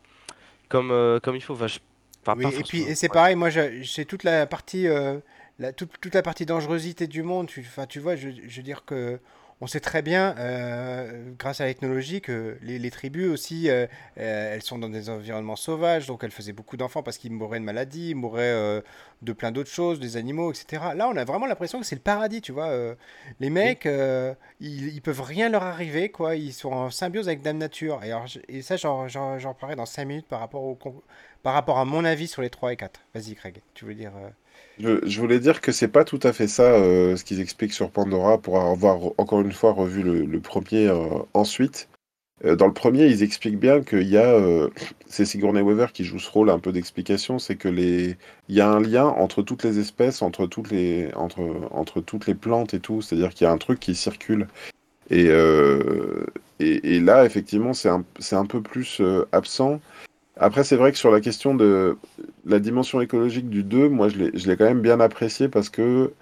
comme, euh, comme il faut. Enfin, je- enfin, Oui, pas et puis et c'est Ouais. pareil, moi j'ai j'ai toute la partie, euh, la, toute, toute la partie dangerosité du monde. Tu, enfin, tu vois, je, je veux dire que on sait très bien, euh, grâce à la technologie, que les, tribus aussi, euh, euh, elles sont dans des environnements sauvages, donc elles faisaient beaucoup d'enfants parce qu'ils mouraient de maladies, ils mouraient de plein d'autres choses, des animaux, etc. Là, on a vraiment l'impression que c'est le paradis, tu vois. les mecs, ils, ils, peuvent rien leur arriver, quoi. Ils sont en symbiose avec Dame Nature. Et, alors, et ça, j'en parlerai dans 5 minutes par rapport, au, par rapport à mon avis sur les 3 et 4. Vas-y, Craig, tu veux dire... Je, voulais dire que c'est pas tout à fait ça euh, ce qu'ils expliquent sur Pandora pour avoir encore une fois revu le, premier euh, ensuite. Euh, dans le premier, ils expliquent bien qu'il y a, c'est Sigourney Weaver qui joue ce rôle un peu d'explication, c'est que les, il y a un lien entre toutes les espèces, entre toutes les, entre, entre toutes les plantes et tout, c'est-à-dire qu'il y a un truc qui circule. Et, et, là, effectivement, c'est un, un peu plus absent. Après, c'est vrai que sur la question de la dimension écologique du 2, moi, je l'ai quand même bien apprécié parce que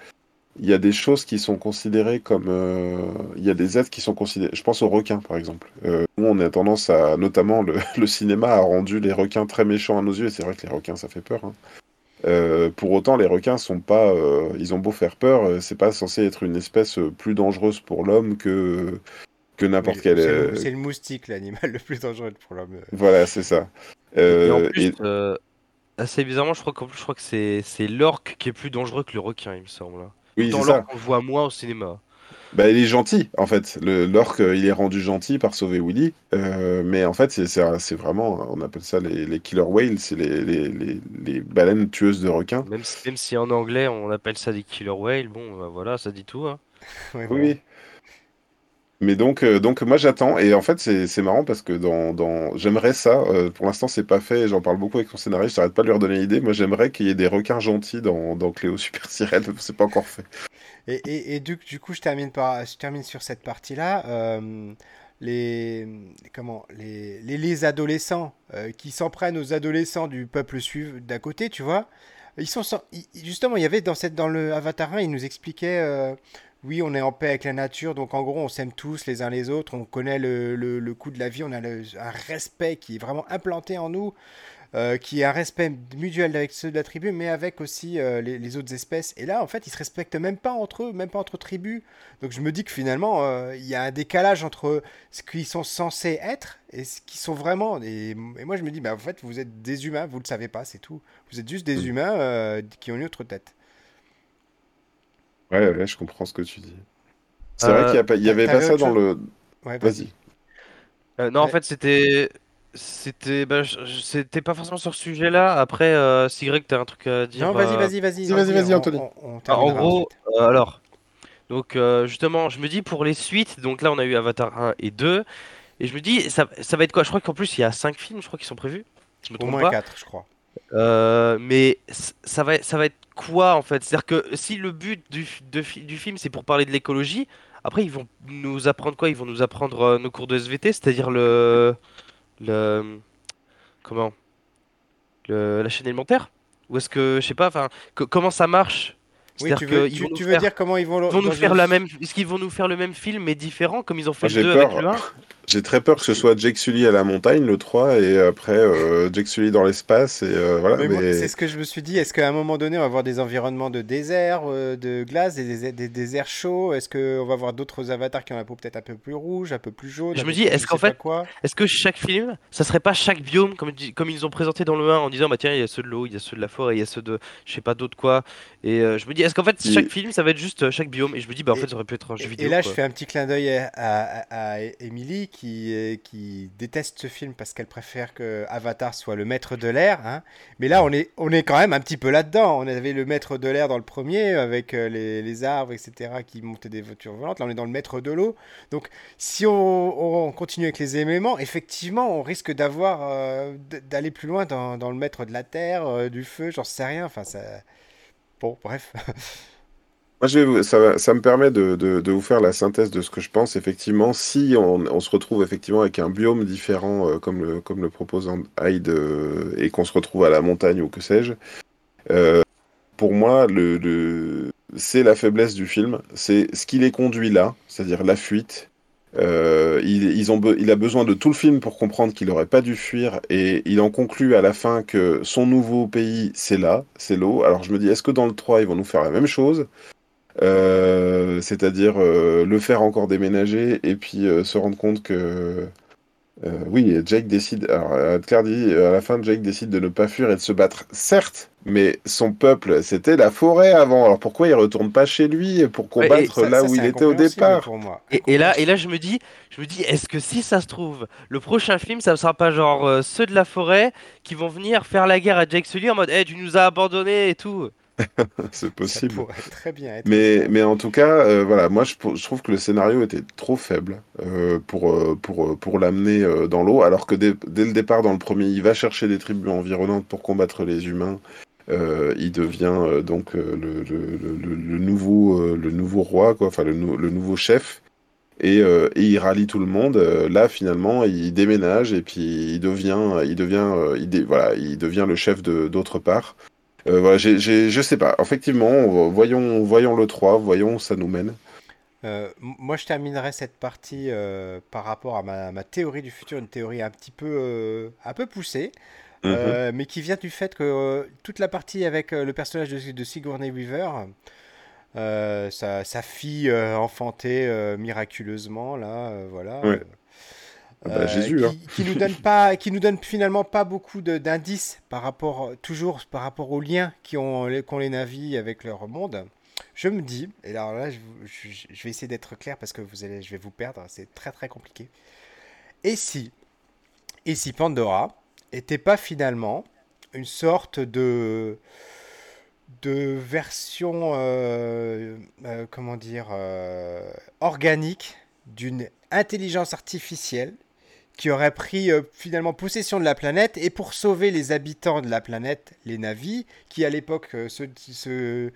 il y a des choses qui sont considérées comme. Euh, il y a des êtres qui sont considérés. Je pense aux requins, par exemple. Euh, nous, on a tendance à. Notamment, le, *laughs* le, cinéma a rendu les requins très méchants à nos yeux, et c'est vrai que les requins, ça fait peur. Hein. Euh, pour autant, les requins sont pas. Euh, ils ont beau faire peur, c'est pas censé être une espèce plus dangereuse pour l'homme que que n'importe quel. C'est le, moustique, l'animal *laughs* le plus dangereux pour l'homme. Voilà, c'est ça. et en plus, assez bizarrement, je crois qu'en plus, je crois que c'est c'est l'orque qui est plus dangereux que le requin, il me semble. Oui, Dans l'orque, on le voit moins au cinéma. Bah, il est gentil, en fait. L'orque, il est rendu gentil par sauver Willy. Euh, mais en fait, c'est vraiment, on appelle ça les, les killer whales, c'est les, les, les, baleines tueuses de requins. Même, même si en anglais, on appelle ça des killer whales, bon, bah, voilà, ça dit tout. Hein. *laughs* oui. Mais donc, euh, donc moi j'attends et en fait c'est marrant parce que dans, dans... j'aimerais ça. Euh, pour l'instant c'est pas fait. J'en parle beaucoup avec son scénariste. J'arrête pas de lui redonner l'idée. Moi j'aimerais qu'il y ait des requins gentils dans, dans Cléo Super Sirène. *laughs* C'est pas encore fait. Et, et, du, coup je termine par je termine sur cette partie là. Euh, les comment les, les adolescents qui s'en prennent aux adolescents du peuple suivant d'à côté, tu vois. Ils sont justement il y avait dans cette dans le Avatar 1 il nous expliquait oui, on est en paix avec la nature, donc en gros, on s'aime tous les uns les autres, on connaît le, le, coût de la vie, on a un respect qui est vraiment implanté en nous, euh, qui est un respect mutuel avec ceux de la tribu, mais avec aussi euh, les, autres espèces. Et là, en fait, ils se respectent même pas entre eux, même pas entre tribus. Donc je me dis que finalement, euh, il y a un décalage entre ce qu'ils sont censés être et ce qu'ils sont vraiment. Et, moi, je me dis, bah, en fait, vous êtes des humains, vous le savez pas, c'est tout. Vous êtes juste des humains qui ont une autre tête. Ouais, je comprends ce que tu dis. C'est vrai qu'il n'y avait pas ça dans le. vas-y. Euh, non, en fait, c'était. C'était bah, c'était pas forcément sur ce sujet-là. Après, euh, si Greg, t'as un truc à dire. Non, vas-y, vas-y, vas-y. Vas-y, vas-y, Anthony. Ah, en gros, euh, alors. Donc, justement, je me dis pour les suites, donc là, on a eu Avatar 1 et 2. Et je me dis, ça, ça va être quoi? Je crois qu'en plus, il y a 5 films, je crois, qui sont prévus. Je me Au moins 4, je crois. mais ça va, ça va être quoi en fait. C'est-à-dire que si le but du, du film c'est pour parler de l'écologie, après ils vont nous apprendre quoi? Ils vont nous apprendre euh, nos cours de SVT, c'est-à-dire le, le comment? Le, la chaîne alimentaire? Ou est-ce que je sais pas Enfin, comment ça marche? Oui, tu veux, tu, veux dire comment ils vont, ils vont nous faire la même Est-ce qu'ils vont nous faire le même film mais différent comme ils ont fait le 2 avec le 1 *laughs* j'ai très peur que ce soit Jake Sully à la montagne, le 3, et après euh, Jake Sully dans l'espace. Et euh, voilà. C'est ce que je me suis dit. Est-ce qu'à un moment donné, on va avoir des environnements de désert, euh, de glace, des, des, déserts chauds? Est-ce qu'on va avoir d'autres avatars qui ont la peau peut-être un peu plus rouge, un peu plus jaune Je me dis, est-ce qu'en fait, est-ce que chaque film, ça serait pas chaque biome comme, comme ils ont présenté dans le 1 en disant, bah tiens, il y a ceux de l'eau, il y a ceux de la forêt, il y a ceux de je sais pas d'autres quoi? Et je me dis, est-ce qu'en fait, chaque film, ça va être juste chaque biome? Et je me dis, bah en fait, ça aurait pu être un jeu vidéo. Et là, je fais un petit clin d'œil à, à, à, Emily qui, qui déteste ce film parce qu'elle préfère que Avatar soit le maître de l'air. Hein. Mais là, on est, on est quand même un petit peu là-dedans. On avait le maître de l'air dans le premier avec euh, les, arbres, etc., qui montaient des voitures volantes. Là, on est dans le maître de l'eau. Donc, si on, continue avec les éléments, effectivement, on risque d'avoir euh, d'aller plus loin dans, le maître de la terre, euh, du feu, j'en sais rien. Enfin, ça... Bref. ça, me permet de, vous faire la synthèse de ce que je pense. Effectivement, si on, se retrouve effectivement avec un biome différent, euh, comme, le, propose Hyde, euh, et qu'on se retrouve à la montagne ou que sais-je, euh, pour moi, c'est la faiblesse du film. C'est ce qui les conduit là, c'est-à-dire la fuite. Ont il a besoin de tout le film pour comprendre qu'il n'aurait pas dû fuir et il en conclut à la fin que son nouveau pays c'est là, c'est l'eau. Alors je me dis, est-ce que dans le 3 ils vont nous faire la même chose? Euh, c'est-à-dire euh, le faire encore déménager et puis euh, se rendre compte que euh, oui, Jake décide. Alors, euh, Claire dit euh, à la fin, Jake décide de ne pas fuir et de se battre. Certes, mais son peuple, c'était la forêt avant. Alors pourquoi il retourne pas chez lui pour combattre Ça, là ça, où il était au départ? pour moi. Et, et là, et là, je me dis, je me dis, est-ce que si ça se trouve, le prochain film, ça ne sera pas genre euh, ceux de la forêt qui vont venir faire la guerre à Jake Sully en mode, Eh, tu nous as abandonnés et tout? *laughs* C'est Ça possible. pourrait très bien être. Mais, mais en tout cas, euh, voilà, moi je, je trouve que le scénario était trop faible euh, pour, euh, pour, pour l'amener euh, dans l'eau, alors que dès, dès le départ, dans le premier, il va chercher des tribus environnantes pour combattre les humains. Il devient donc le, le, le, le- le nouveau, le nouveau roi, quoi, enfin le, nou- le nouveau chef. Et, et il rallie tout le monde. Là, finalement, il déménage et puis il devient, il devient, il dé- voilà, il devient le chef de d'autre part. Euh, voilà, je sais pas. Effectivement, voyons, voyons le 3, voyons où ça nous mène. Euh, moi, je terminerai cette partie euh, par rapport à ma, ma théorie du futur, une théorie un petit peu, euh, un peu poussée, Mhm. euh, mais qui vient du fait que toute la partie avec le personnage de, de Sigourney Weaver, sa, sa fille enfantée miraculeusement, là, voilà. Ouais. Ah bah, euh, qui, hein. qui nous donne pas, *laughs* qui nous donne finalement pas beaucoup d'indices par rapport, toujours par rapport aux liens qui ont, les- qu'ont les navis avec leur monde. Je me dis, et alors là, je, vous- je- je vais essayer d'être clair parce que vous allez, je vais vous perdre, c'est très très compliqué. Et si, et si Pandora était pas finalement une sorte de de version, euh, euh, comment dire, organique d'une intelligence artificielle qui aurait pris euh, finalement possession de la planète et pour sauver les habitants de la planète, les navis, qui à l'époque euh, se,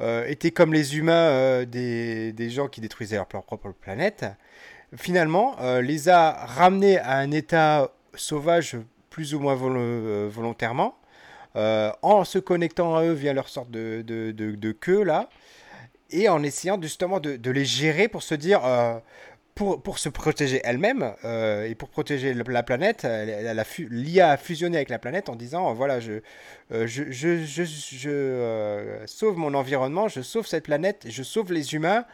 euh, étaient comme les humains des, gens qui détruisaient leur, propre planète, finalement les a ramenés à un état sauvage plus ou moins volo- volontairement, en se connectant à eux via leur sorte de, de, de- queue là, et en essayant justement de, les gérer pour se dire, pour, se protéger elle-même euh, et pour protéger la, la planète, l'IA a fusionné avec la planète en disant, voilà, je, euh, je, euh, sauve mon environnement, je sauve cette planète, je sauve les humains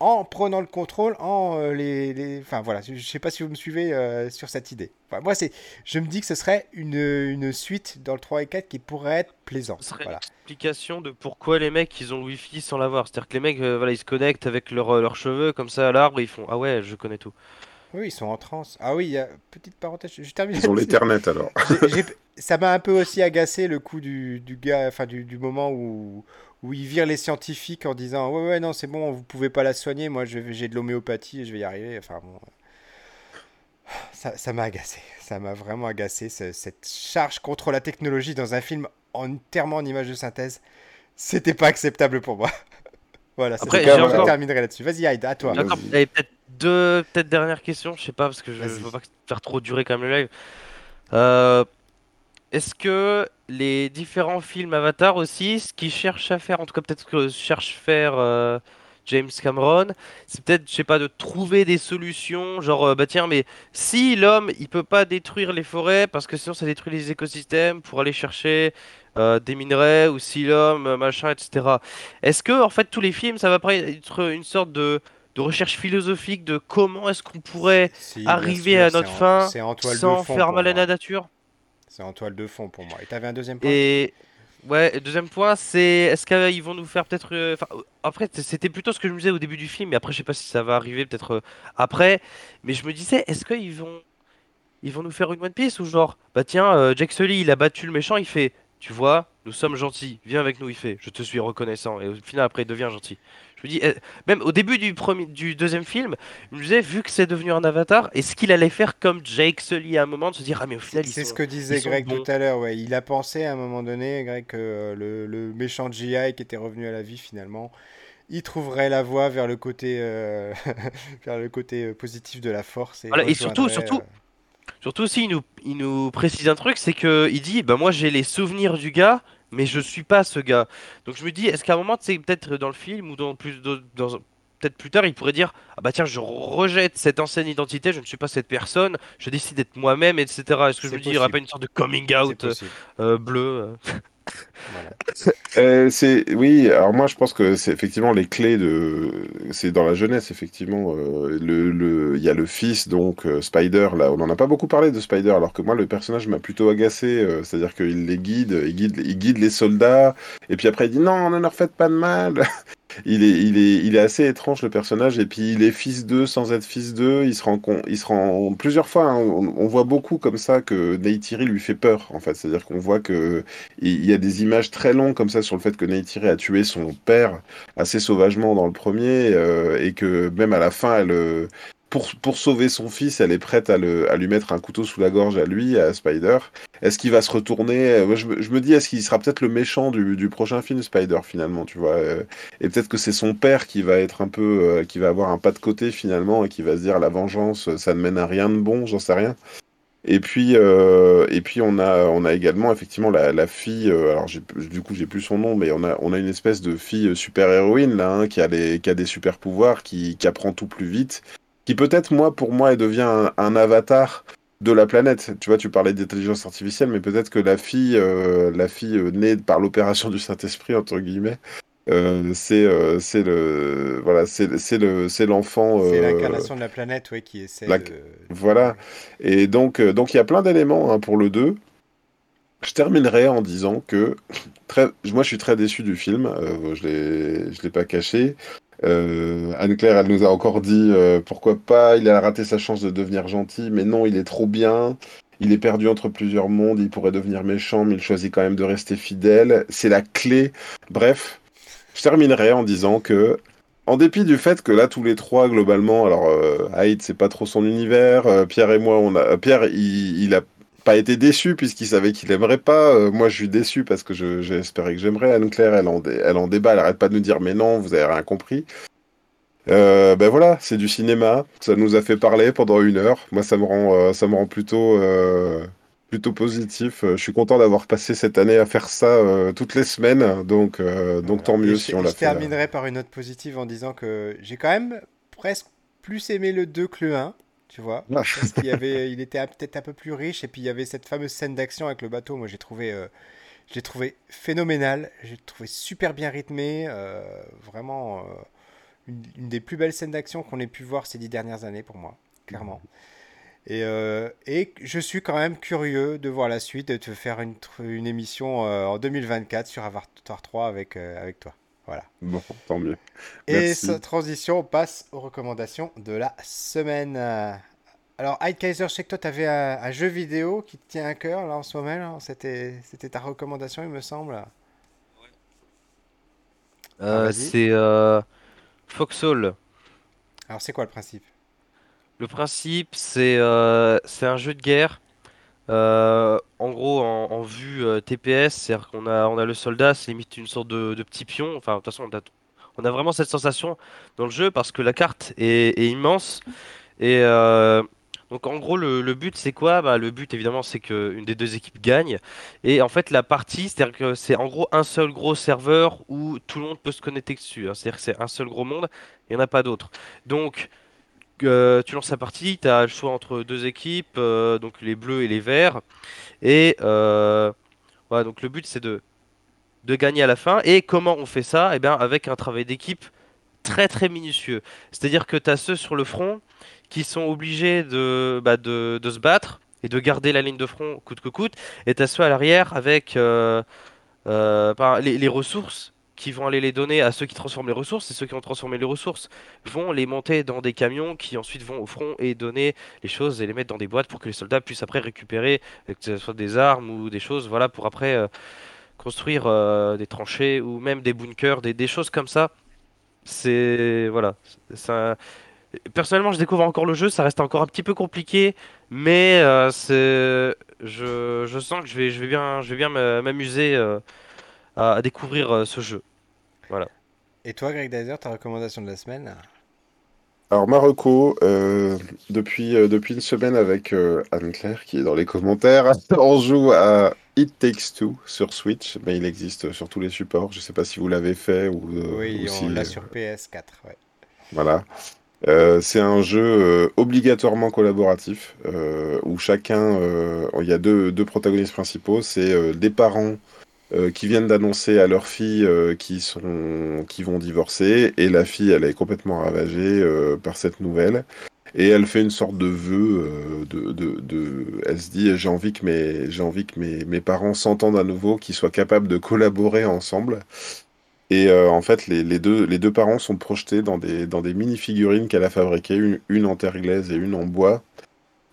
en prenant le contrôle, en euh, les, les- Enfin voilà, je ne sais pas si vous me suivez euh, sur cette idée. Enfin, moi, c'est, je me dis que ce serait une, une suite dans le 3 et 4 qui pourrait être plaisante. Ce serait Voilà. l'explication de pourquoi les mecs ils ont le wifi sans l'avoir. C'est-à-dire que les mecs euh, voilà, ils se connectent avec leurs leurs cheveux comme ça à l'arbre et ils font Ah ouais, je connais tout. Oui, ils sont en transe. Ah oui, il y a... petite parenthèse, je termine. Ils ont *laughs* l'Ethernet alors. Ça m'a un peu aussi agacé le coup du, du gars, enfin du, du moment où, où il vire les scientifiques en disant ouais ouais non c'est bon vous pouvez pas la soigner moi j'ai de l'homéopathie et je vais y arriver. Enfin bon. Ça ça m'a agacé. Ça m'a vraiment agacé ce- cette charge contre la technologie dans un film entièrement en image de synthèse. C'était pas acceptable pour moi. *laughs* Voilà c'est Après, je encore- terminerai là-dessus. Vas-y Aïda à toi. J'avais peut-être deux peut-être dernières questions, je sais pas, parce que je, veux pas faire trop durer quand même le live. Euh, Est-ce que les différents films Avatar aussi, ce qu'ils cherchent à faire, en tout cas peut-être que cherche faire euh, James Cameron, c'est peut-être, je sais pas, de trouver des solutions, genre, euh, bah tiens, mais si l'homme, il peut pas détruire les forêts, parce que sinon ça détruit les écosystèmes, pour aller chercher euh, des minerais, ou si l'homme, machin, etc. Est-ce que, en fait, tous les films, ça va pas être une sorte de, de recherche philosophique de comment est-ce qu'on pourrait Si, arriver à notre en- fin c'est en toile de sans fond faire mal à la nature? c'est en toile de fond pour moi et t'avais un deuxième point? Et ouais, deuxième point, c'est est-ce qu'ils vont nous faire peut-être. euh, après, c'était plutôt ce que je me disais au début du film, mais après, je sais pas si ça va arriver peut-être euh, après. Mais je me disais, est-ce qu'ils vont. Ils vont nous faire une One Piece ou genre, bah tiens, euh, Jack Sully, il a battu le méchant, il fait, tu vois, nous sommes gentils, viens avec nous, il fait, je te suis reconnaissant. Et au final, après, il devient gentil. Je me dis, eh, même au début du premier, du deuxième film, je me disais, vu que c'est devenu un avatar, est-ce qu'il allait faire comme Jake Sully à un moment de se dire, ah mais au final, ils C'est ce que disait Greg bons. tout à l'heure, ouais. Il a pensé à un moment donné, Greg, que euh, le, le méchant GI qui était revenu à la vie finalement, il trouverait la voie vers le côté, euh, *laughs* vers le côté euh, positif de la force. Et, Voilà, et surtout- surtout, euh, Surtout aussi, il nous, il nous précise un truc, c'est que il dit, bah moi j'ai les souvenirs du gars, mais je suis pas ce gars. Donc je me dis, est-ce qu'à un moment, c'est peut-être dans le film ou dans plus, dans, peut-être plus tard, il pourrait dire, ah bah tiens, je rejette cette ancienne identité, je ne suis pas cette personne, je décide d'être moi-même, etc. Est-ce que je me dis, il y aurait possible. pas une sorte de coming out euh, possible. euh, bleu euh c'est oui. Alors moi, je pense que c'est effectivement les clés de. C'est dans la jeunesse, effectivement. euh, le, il y a le fils donc euh, Spider. Là, on en a pas beaucoup parlé de Spider, alors que moi, le personnage m'a plutôt agacé. C'est-à-dire qu'il les guide, il guide, il guide les soldats, et puis après il dit non, ne leur faites pas de mal. Il est, il est, il est assez étrange le personnage et puis il est fils d'eux sans être fils d'eux. Il se rend il se rend plusieurs fois. hein, on, on voit beaucoup comme ça que Neytiri lui fait peur en fait. C'est-à-dire qu'on voit que il y a des images très longues comme ça sur le fait que Neytiri a tué son père assez sauvagement dans le premier euh, et que même à la fin elle euh, pour, pour sauver son fils, elle est prête à, le, à lui mettre un couteau sous la gorge à lui, à Spider. Est-ce qu'il va se retourner? Euh, je, je me dis, est-ce qu'il sera peut-être le méchant du, du prochain film Spider finalement, tu vois? Euh, Et peut-être que c'est son père qui va être un peu, euh, qui va avoir un pas de côté finalement et qui va se dire la vengeance, ça ne mène à rien de bon, j'en sais rien. Et puis, et puis on a, on a également effectivement la, la fille. alors du coup, j'ai plus son nom, mais on a, on a une espèce de fille super héroïne là, qui a les, qui a des super pouvoirs, qui, qui apprend tout plus vite, qui peut-être moi, pour moi, elle devient un, un avatar de la planète. Tu vois, tu parlais d'intelligence artificielle, mais peut-être que la fille, euh, la fille euh, née par l'opération du Saint-Esprit entre guillemets, euh, c'est, euh, c'est le, voilà, c'est, c'est le, c'est l'enfant. C'est l'incarnation de la planète, ouais, qui essaie la- de... voilà. Et donc, donc il y a plein d'éléments hein, pour le 2. Je terminerai en disant que très, moi je suis très déçu du film. Je l'ai, je l'ai pas caché. Euh, Anne-Claire, elle nous a encore dit euh, pourquoi pas. Il a raté sa chance de devenir gentil, mais non, il est trop bien. Il est perdu entre plusieurs mondes. Il pourrait devenir méchant, mais il choisit quand même de rester fidèle. C'est la clé. Bref, je terminerai en disant que en dépit du fait que là, tous les trois, globalement, alors euh, c'est pas trop son univers. euh, Pierre et moi, on a. Pierre, il a pas été déçu puisqu'il savait qu'il aimerait pas. euh, moi, je suis déçu parce que je- j'espérais que j'aimerais. Anne-Claire, elle en, elle en débat, elle arrête pas de nous dire mais non, vous avez rien compris. Euh, ben voilà, c'est du cinéma. Ça nous a fait parler pendant une heure. Moi, ça me rend, euh, ça me rend plutôt, plutôt positif. Je suis content d'avoir passé cette année à faire ça toutes les semaines. Donc, donc tant mieux je- si on l'a Je fait. là. terminerai par une note positive en disant que j'ai quand même presque plus aimé le 2 que le 1, tu vois. Ah. Parce qu'il avait, il était peut-être un peu plus riche et puis il y avait cette fameuse scène d'action avec le bateau. Moi, j'ai trouvé, euh, trouvé phénoménal. J'ai trouvé super bien rythmé. euh, vraiment, euh, une, une des plus belles scènes d'action qu'on ait pu voir ces dix dernières années pour moi, clairement. Et, et je suis quand même curieux de voir la suite, de te faire une, une émission en 2024 sur Avatar 3 avec, avec toi. Voilà. Bon, tant mieux. Et sans transition, on passe aux recommandations de la semaine. Alors, Hyde Kaiser, je sais que toi, tu avais un, un jeu vidéo qui te tient à cœur là en ce moment. là. C'était, c'était ta recommandation, il me semble. Euh, vas-y. c'est euh, Foxhole. Alors, c'est quoi le principe? Le principe, c'est euh, c'est un jeu de guerre. Euh, en gros, en, vue euh, TPS, c'est-à-dire qu'on a, on a le soldat, c'est limite une sorte de, petit pion. Enfin, de toute façon, on a, vraiment cette sensation dans le jeu parce que la carte est, immense. Et euh, donc, en gros, le, but, c'est quoi? Bah, le but, évidemment, c'est qu'une des deux équipes gagne. Et en fait, la partie, c'est-à-dire que c'est en gros un seul gros serveur où tout le monde peut se connecter dessus. hein. C'est-à-dire que c'est un seul gros monde, il n'y en a pas d'autres. Donc, tu lances la partie, tu as le choix entre deux équipes, euh, donc les bleus et les verts. Et euh, voilà, donc le but c'est de, gagner à la fin. Et comment on fait ça? Eh bien, avec un travail d'équipe très très minutieux. C'est-à-dire que tu as ceux sur le front qui sont obligés de, bah, de, se battre et de garder la ligne de front coûte que coûte. Et tu as ceux à l'arrière avec euh, les ressources qui vont aller les donner à ceux qui transforment les ressources, et ceux qui ont transformé les ressources vont les monter dans des camions qui ensuite vont au front et donner les choses et les mettre dans des boîtes pour que les soldats puissent après récupérer, euh, que ce soit des armes ou des choses, voilà, pour après euh, construire euh, des tranchées ou même des bunkers, des, choses comme ça. C'est voilà. Personnellement, je découvre encore le jeu, ça reste encore un petit peu compliqué, mais c'est, je, je sens que je vais, je vais bien, je vais bien m'a- m'amuser à, à découvrir euh, ce jeu. Voilà. Et toi, Greg Dyser, ta recommandation de la semaine Alors Marocco, euh, depuis, euh, depuis une semaine avec euh, Anne-Claire qui est dans les commentaires, *laughs* on joue à It Takes Two sur Switch, mais il existe sur tous les supports. Je sais pas si vous l'avez fait ou, euh, Oui, ou si, on l'a euh, sur PS4. Ouais. Voilà. Euh, c'est un jeu euh, obligatoirement collaboratif euh, où chacun, euh, il y a deux, deux protagonistes principaux, c'est euh, des parents qui viennent d'annoncer à leur fille qui sont qui vont divorcer. Et la fille elle est complètement ravagée par cette nouvelle. Et elle fait une sorte de vœu de, de, de, elle se dit j'ai envie que mes envie que mes, mes parents s'entendent à nouveau qu'ils soient capables de collaborer ensemble. Et euh, en fait, les, les, deux, les deux parents sont projetés dans des, dans des mini-figurines qu'elle a fabriquées, une en terre glaise et une en bois.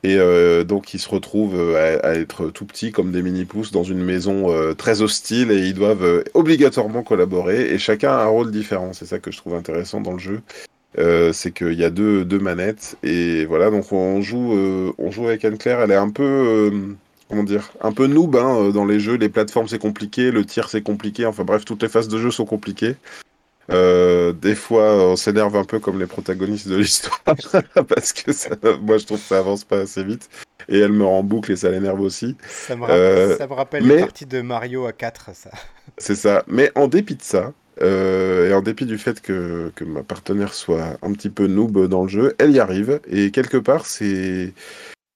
Et euh, donc, ils se retrouvent euh, à, être tout petits comme des mini-pousses dans une maison euh, très hostile et ils doivent obligatoirement collaborer. Et chacun a un rôle différent. C'est ça que je trouve intéressant dans le jeu. c'est qu'il y a deux, deux manettes. Et voilà, donc on joue, on joue avec Anne-Claire. Elle est un peu comment dire, un peu noob hein, dans les jeux. Les plateformes c'est compliqué, le tir c'est compliqué. Enfin bref, toutes les phases de jeu sont compliquées. Euh, des fois, on s'énerve un peu comme les protagonistes de l'histoire *laughs* parce que ça, moi je trouve que ça avance pas assez vite et elle me rend boucle et ça l'énerve aussi. Ça me rappelle, euh, ça me rappelle mais... les parties de Mario à 4, ça. C'est ça. Mais en dépit de ça, euh, et en dépit du fait que, que, ma partenaire soit un petit peu noob dans le jeu, elle y arrive. Et quelque part, c'est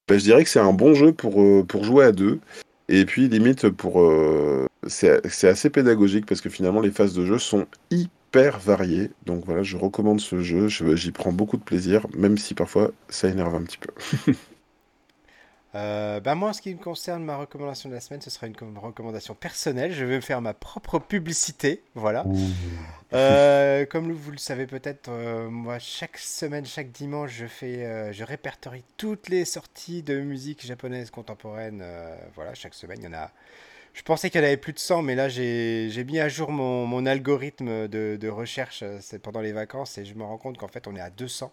bah, je dirais que c'est un bon jeu pour, euh, pour jouer à deux. Et puis, limite, pour euh, c'est assez pédagogique parce que finalement, les phases de jeu sont hyper variées. Donc voilà, je recommande ce jeu. J'y prends beaucoup de plaisir, même si parfois ça énerve un petit peu. *laughs* Euh, bah moi, en ce qui me concerne, ma recommandation de la semaine, ce sera une recommandation personnelle. Je vais me faire ma propre publicité. Voilà. Euh, *laughs* comme vous le savez peut-être, euh, moi, chaque semaine, chaque dimanche, je, fais, euh, je répertorie toutes les sorties de musique japonaise contemporaine. Euh, voilà, chaque semaine, il y en a. Je pensais en avait plus de 100, mais là, j'ai mis à jour mon, mon algorithme de, de recherche pendant les vacances et je me rends compte qu'en fait, on est à 200.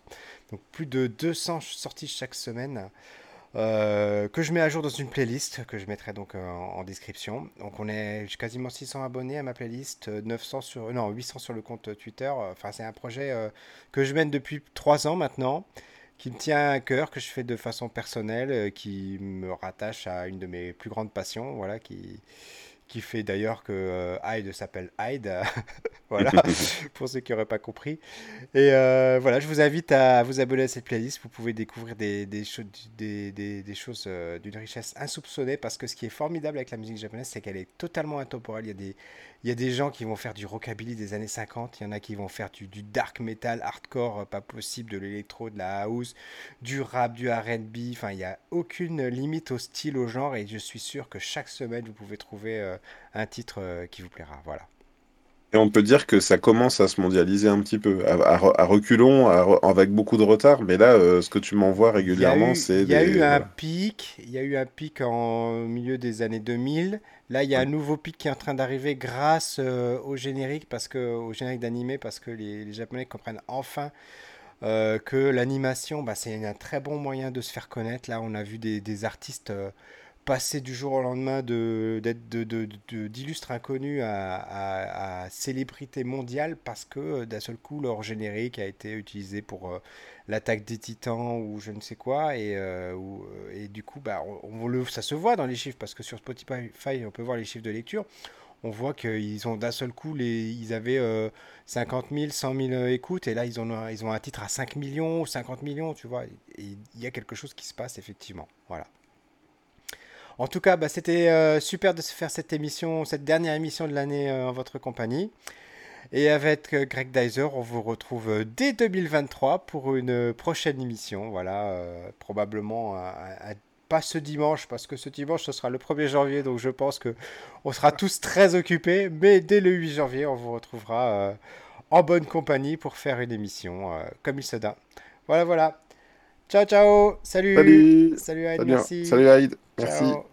Donc, plus de 200 sorties chaque semaine. Euh, que je mets à jour dans une playlist que je mettrai donc euh, en, description. Donc on est quasiment 600 abonnés à ma playlist, 900 sur non 800 sur le compte Twitter. Enfin c'est un projet euh, que je mène depuis 3 ans maintenant, qui me tient à cœur, que je fais de façon personnelle, euh, qui me rattache à une de mes plus grandes passions, voilà, qui qui fait d'ailleurs que euh, Hyde s'appelle Hyde, *laughs* voilà, *laughs* pour ceux qui n'auraient pas compris. Et euh, voilà, je vous invite à vous abonner à cette playlist, vous pouvez découvrir des, des, des, des, des choses d'une richesse insoupçonnée, parce que ce qui est formidable avec la musique japonaise, c'est qu'elle est totalement intemporelle. Il y, a des, il y a des gens qui vont faire du rockabilly des années 50, il y en a qui vont faire du, du dark metal, hardcore, euh, pas possible, de l'électro, de la house, du rap, du RB, enfin il n'y a aucune limite au style, au genre, et je suis sûr que chaque semaine, vous pouvez trouver... Euh, un titre euh, qui vous plaira. Voilà. Et on peut dire que ça commence à se mondialiser un petit peu, à, à, à reculons, à, avec beaucoup de retard. Mais là, euh, ce que tu m'envoies régulièrement, c'est. Il y a eu, y a eu un pic. Il y a eu un pic en milieu des années 2000. Là, il y a un nouveau pic qui est en train d'arriver grâce euh, au générique, parce que au générique d'animé, parce que les, les, Japonais comprennent enfin. Euh, que l'animation, bah, c'est un très bon moyen de se faire connaître. Là, on a vu des, des artistes euh, passer du jour au lendemain d'être de, d'illustres inconnus à, à, à, célébrité mondiale parce que d'un seul coup leur générique a été utilisé pour l'attaque des titans ou je ne sais quoi et, euh, ou, et du coup bah, on, le, ça se voit dans les chiffres parce que sur Spotify on peut voir les chiffres de lecture on voit qu'ils ont d'un seul coup ils avaient euh, 50 000 100 000 écoutes et là ils ont, ils ont un titre à 5 millions 50 millions tu vois il y a quelque chose qui se passe effectivement voilà en tout cas, bah, c'était euh, super de se faire cette émission, cette dernière émission de l'année euh, en votre compagnie. Et avec euh, Greg Dyser, on vous retrouve euh, dès 2023 pour une prochaine émission. Voilà, euh, probablement pas ce dimanche, parce que ce dimanche, ce sera le 1er janvier, donc je pense que on sera tous très occupés. Mais dès le 8 janvier, on vous retrouvera euh, en bonne compagnie pour faire une émission euh, comme il se donne. Voilà, voilà. Ciao, ciao. Salut. Salut. Salut, Aïd. Merci. Salut, Aïd. Merci. Ciao.